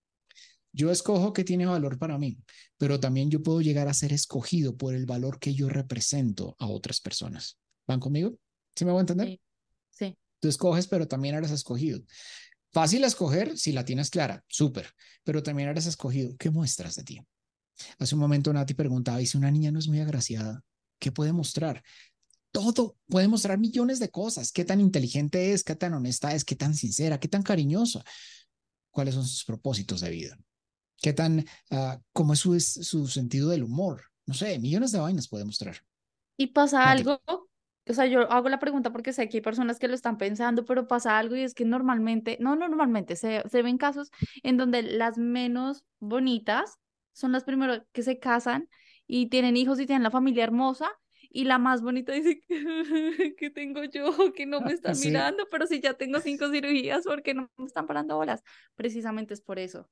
Yo escojo qué tiene valor para mí, pero también yo puedo llegar a ser escogido por el valor que yo represento a otras personas. ¿Van conmigo? ¿Sí me voy a entender? Sí. Sí. Tú escoges, pero también eres escogido. Fácil escoger si la tienes clara, súper, pero también eres escogido. ¿Qué muestras de ti? Hace un momento Nati preguntaba, ¿y si una niña no es muy agraciada? ¿Qué puede mostrar? Todo puede mostrar millones de cosas. ¿Qué tan inteligente es? ¿Qué tan honesta es? ¿Qué tan sincera? ¿Qué tan cariñosa? ¿Cuáles son sus propósitos de vida? ¿Qué tan, uh, cómo es su, su sentido del humor? No sé, millones de vainas puede mostrar. Y pasa Nati. algo, o sea, yo hago la pregunta porque sé que hay personas que lo están pensando, pero pasa algo y es que normalmente, no normalmente, se, se ven casos en donde las menos bonitas son las primeras que se casan y tienen hijos y tienen la familia hermosa. Y la más bonita dice, que tengo yo? Que no me están Sí. mirando, pero si ya tengo cinco cirugías, ¿por qué no me están parando bolas? Precisamente es por eso,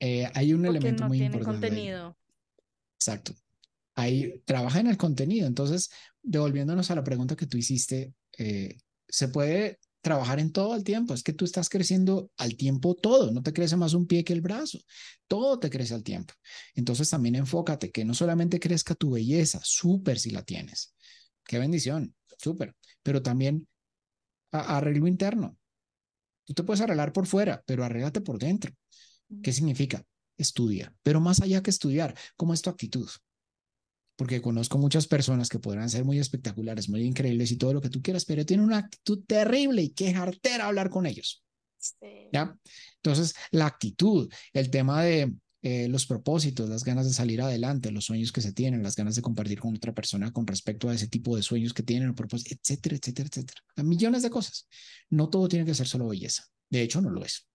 Eh, hay un porque elemento no muy tiene importante. ahí. contenido. Exacto. Ahí trabaja en el contenido. Entonces, devolviéndonos a la pregunta que tú hiciste, eh, se puede trabajar en todo el tiempo. Es que tú estás creciendo al tiempo todo. No te crece más un pie que el brazo. Todo te crece al tiempo. Entonces, también enfócate que no solamente crezca tu belleza, súper si la tienes. Qué bendición, súper. Pero también a- arreglo interno. Tú te puedes arreglar por fuera, pero arréglate por dentro. ¿Qué significa? Estudia, pero más allá que estudiar, ¿cómo es tu actitud? Porque conozco muchas personas que podrán ser muy espectaculares, muy increíbles y todo lo que tú quieras, pero tienen una actitud terrible y qué jartera hablar con ellos. Sí. ¿Ya? Entonces, la actitud, el tema de eh, los propósitos, las ganas de salir adelante, los sueños que se tienen, las ganas de compartir con otra persona con respecto a ese tipo de sueños que tienen, propósitos, etcétera, etcétera, etcétera. Millones de cosas. No todo tiene que ser solo belleza. De hecho, no lo es.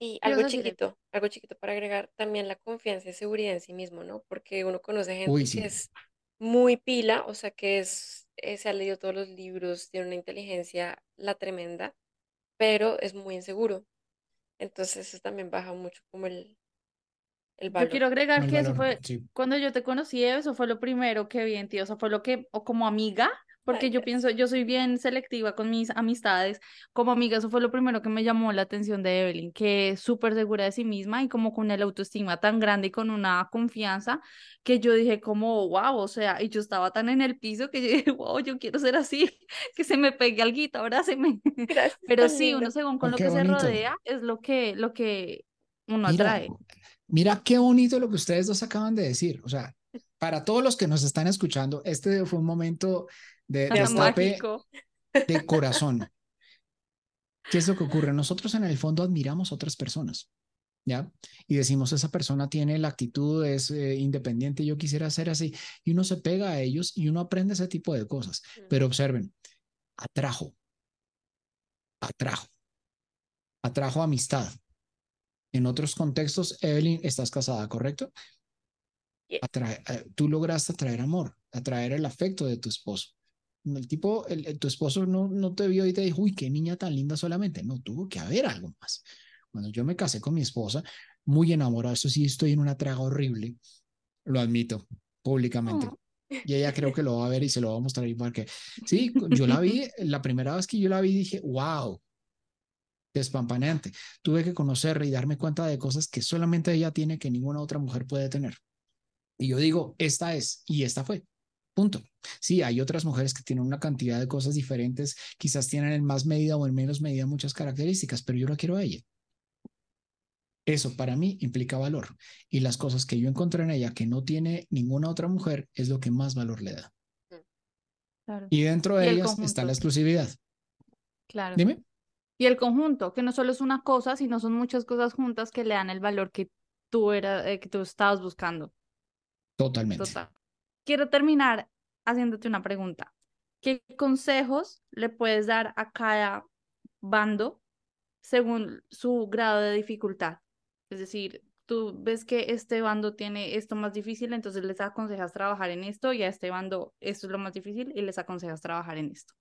Y ¿Qué algo chiquito, algo chiquito para agregar, también la confianza y seguridad en sí mismo, ¿no? Porque uno conoce gente que sí. es muy pila, o sea, que es, eh, se ha leído todos los libros, tiene una inteligencia la tremenda, pero es muy inseguro. Entonces eso también baja mucho como el, el Yo valor. quiero agregar El que eso valor, fue sí. cuando yo te conocí, eso fue lo primero que vi en ti, o sea, fue lo que, o como amiga, porque Ay, yo pienso, yo soy bien selectiva con mis amistades, como amiga, eso fue lo primero que me llamó la atención de Evelyn, que es súper segura de sí misma y como con el autoestima tan grande y con una confianza que yo dije como, wow, o sea, y yo estaba tan en el piso que yo dije, wow, yo quiero ser así, que se me pegue alguito, abrázeme. Gracias, Pero sí, lindo. uno según con Oh, lo que se bonito. rodea es lo que, lo que uno Mira, atrae. mira qué bonito lo que ustedes dos acaban de decir. O sea, para todos los que nos están escuchando, este fue un momento de destape de corazón. ¿Qué es lo que ocurre? Nosotros en el fondo admiramos a otras personas, ¿ya? Y decimos, esa persona tiene la actitud, es eh, independiente, yo quisiera ser así. Y uno se pega a ellos y uno aprende ese tipo de cosas. Pero observen, atrajo, atrajo, atrajo amistad. En otros contextos, Evelyn, estás casada, ¿correcto? Atrae- eh, tú lograste atraer amor, atraer el afecto de tu esposo. El tipo, el, el- tu esposo no, no te vio y te dijo, uy, qué niña tan linda solamente. No, tuvo que haber algo más. Cuando yo me casé con mi esposa, muy enamorado, eso sí, estoy en una traga horrible, lo admito públicamente. Oh. Y ella creo que lo va a ver y se lo va a mostrar igual que, sí, yo la vi, la primera vez que yo la vi dije, wow, despampanante. Tuve que conocerla y darme cuenta de cosas que solamente ella tiene que ninguna otra mujer puede tener. Y yo digo, esta es y esta fue. Punto. Sí, hay otras mujeres que tienen una cantidad de cosas diferentes, quizás tienen en más medida o en menos medida muchas características, pero yo la quiero a ella. Eso para mí implica valor. Y las cosas que yo encontré en ella que no tiene ninguna otra mujer es lo que más valor le da. Claro, Y dentro de Y ellas está la exclusividad. claro. Dime. Y el conjunto, que no solo es una cosa, sino son muchas cosas juntas que le dan el valor que tú era, eh, que tú estabas buscando. Totalmente. Total. quiero terminar haciéndote una pregunta. ¿Qué consejos le puedes dar a cada bando según su grado de dificultad? Es decir, tú ves que este bando tiene esto más difícil, entonces les aconsejas trabajar en esto y a este bando esto es lo más difícil y les aconsejas trabajar en esto.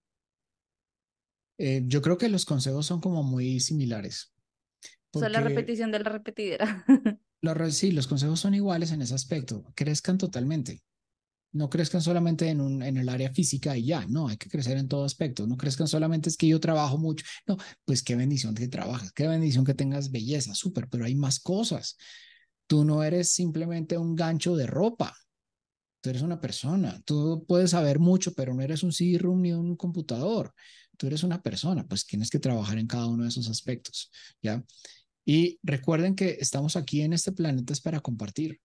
Eh, yo creo que los consejos son como muy similares. O sea, la repetición de la repetidera. Los, sí, los consejos son iguales en ese aspecto. Crezcan totalmente. No crezcan solamente en, un, en el área física y ya, no, hay que crecer en todo aspecto. No crezcan solamente es que yo trabajo mucho. No, pues qué bendición que trabajas, qué bendición que tengas belleza, súper, pero hay más cosas. Tú no eres simplemente un gancho de ropa. Tú eres una persona. Tú puedes saber mucho, pero no eres un CD-room ni un computador. Tú eres una persona, pues tienes que trabajar en cada uno de esos aspectos, ¿ya? Y recuerden que estamos aquí en este planeta es para compartir.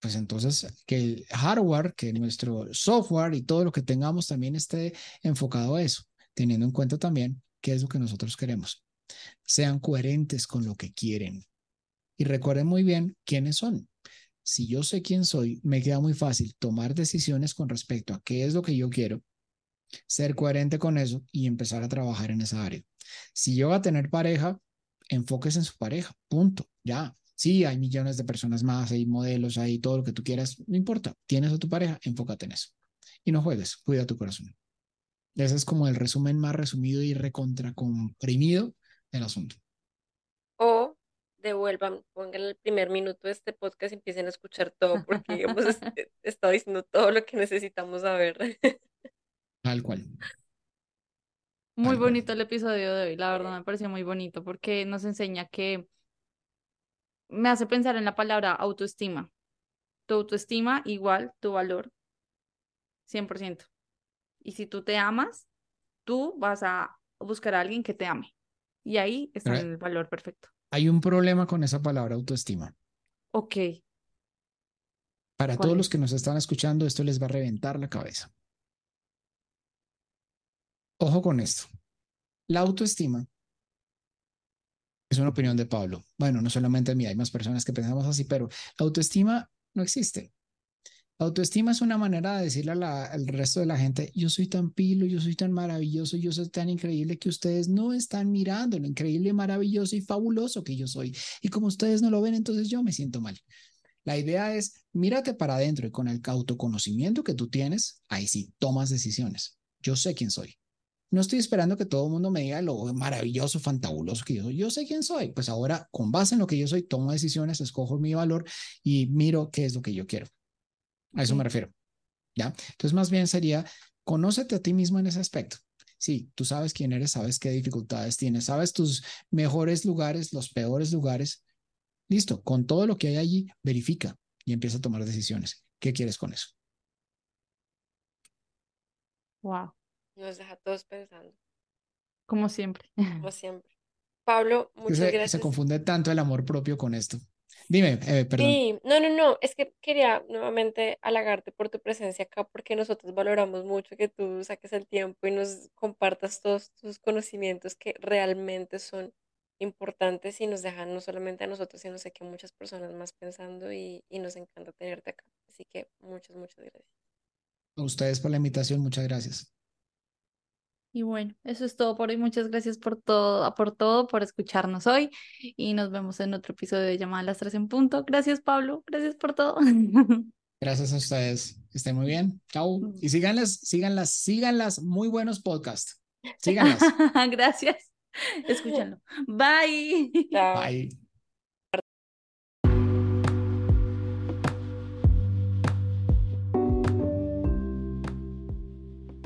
Pues entonces, que el hardware, que nuestro software y todo lo que tengamos también esté enfocado a eso, teniendo en cuenta también qué es lo que nosotros queremos. Sean coherentes con lo que quieren. Y recuerden muy bien quiénes son. Si yo sé quién soy, me queda muy fácil tomar decisiones con respecto a qué es lo que yo quiero ser coherente con eso y empezar a trabajar en esa área. Si yo voy a tener pareja, enfóquese en su pareja, punto, ya. Sí, hay millones de personas más, hay modelos, hay todo lo que tú quieras, no importa. Tienes a tu pareja, enfócate en eso. Y no juegues, cuida tu corazón. Ese es como el resumen más resumido y recontracomprimido del asunto. O devuelvan, pongan el primer minuto de este podcast y empiecen a escuchar todo, porque hemos estado diciendo todo lo que necesitamos saber. Tal cual. Muy bonito el episodio de hoy, la verdad me pareció muy bonito porque nos enseña que me hace pensar en la palabra autoestima. Tu autoestima igual tu valor, 100%. Y si tú te amas, tú vas a buscar a alguien que te ame. Y ahí está el valor perfecto. Hay un problema con esa palabra autoestima. Ok. Para todos los que nos están escuchando, esto les va a reventar la cabeza. Ojo con esto. La autoestima es una opinión de Pablo. Bueno, no solamente mía, hay más personas que pensamos así, pero la autoestima no existe. La autoestima es una manera de decirle al resto de la gente, yo soy tan pilo, yo soy tan maravilloso, yo soy tan increíble que ustedes no están mirando lo increíble, maravilloso y fabuloso que yo soy. Y como ustedes no lo ven, entonces yo me siento mal. La idea es, mírate para adentro y con el autoconocimiento que tú tienes, ahí sí, tomas decisiones. Yo sé quién soy. No estoy esperando que todo el mundo me diga lo maravilloso, fantabuloso que yo soy. Yo sé quién soy. Pues ahora, con base en lo que yo soy, tomo decisiones, escojo mi valor y miro qué es lo que yo quiero. A eso me refiero. ¿Ya? Entonces, más bien sería, conócete a ti mismo en ese aspecto. Sí, tú sabes quién eres, sabes qué dificultades tienes, sabes tus mejores lugares, los peores lugares. Listo, con todo lo que hay allí, verifica y empieza a tomar decisiones. ¿Qué quieres con eso? Wow. Nos deja todos pensando. Como siempre. Como siempre. Pablo, muchas gracias. Se confunde tanto el amor propio con esto. Dime, eh, perdón. Sí, no, no, no, es que quería nuevamente halagarte por tu presencia acá porque nosotros valoramos mucho que tú saques el tiempo y nos compartas todos tus conocimientos que realmente son importantes y nos dejan no solamente a nosotros, sino sé que muchas personas más pensando y, y nos encanta tenerte acá. Así que muchas, muchas gracias. A ustedes por la invitación, muchas gracias. Y bueno, eso es todo por hoy. Muchas gracias por todo, por todo, por escucharnos hoy. Y nos vemos en otro episodio de Llamada a las tres en punto. Gracias, Pablo. Gracias por todo. Gracias a ustedes. Que estén muy bien. Chao. Mm. Y síganlas, síganlas, síganlas. Muy buenos podcasts. Síganlas. gracias. Escúchanlo. Bye. Bye.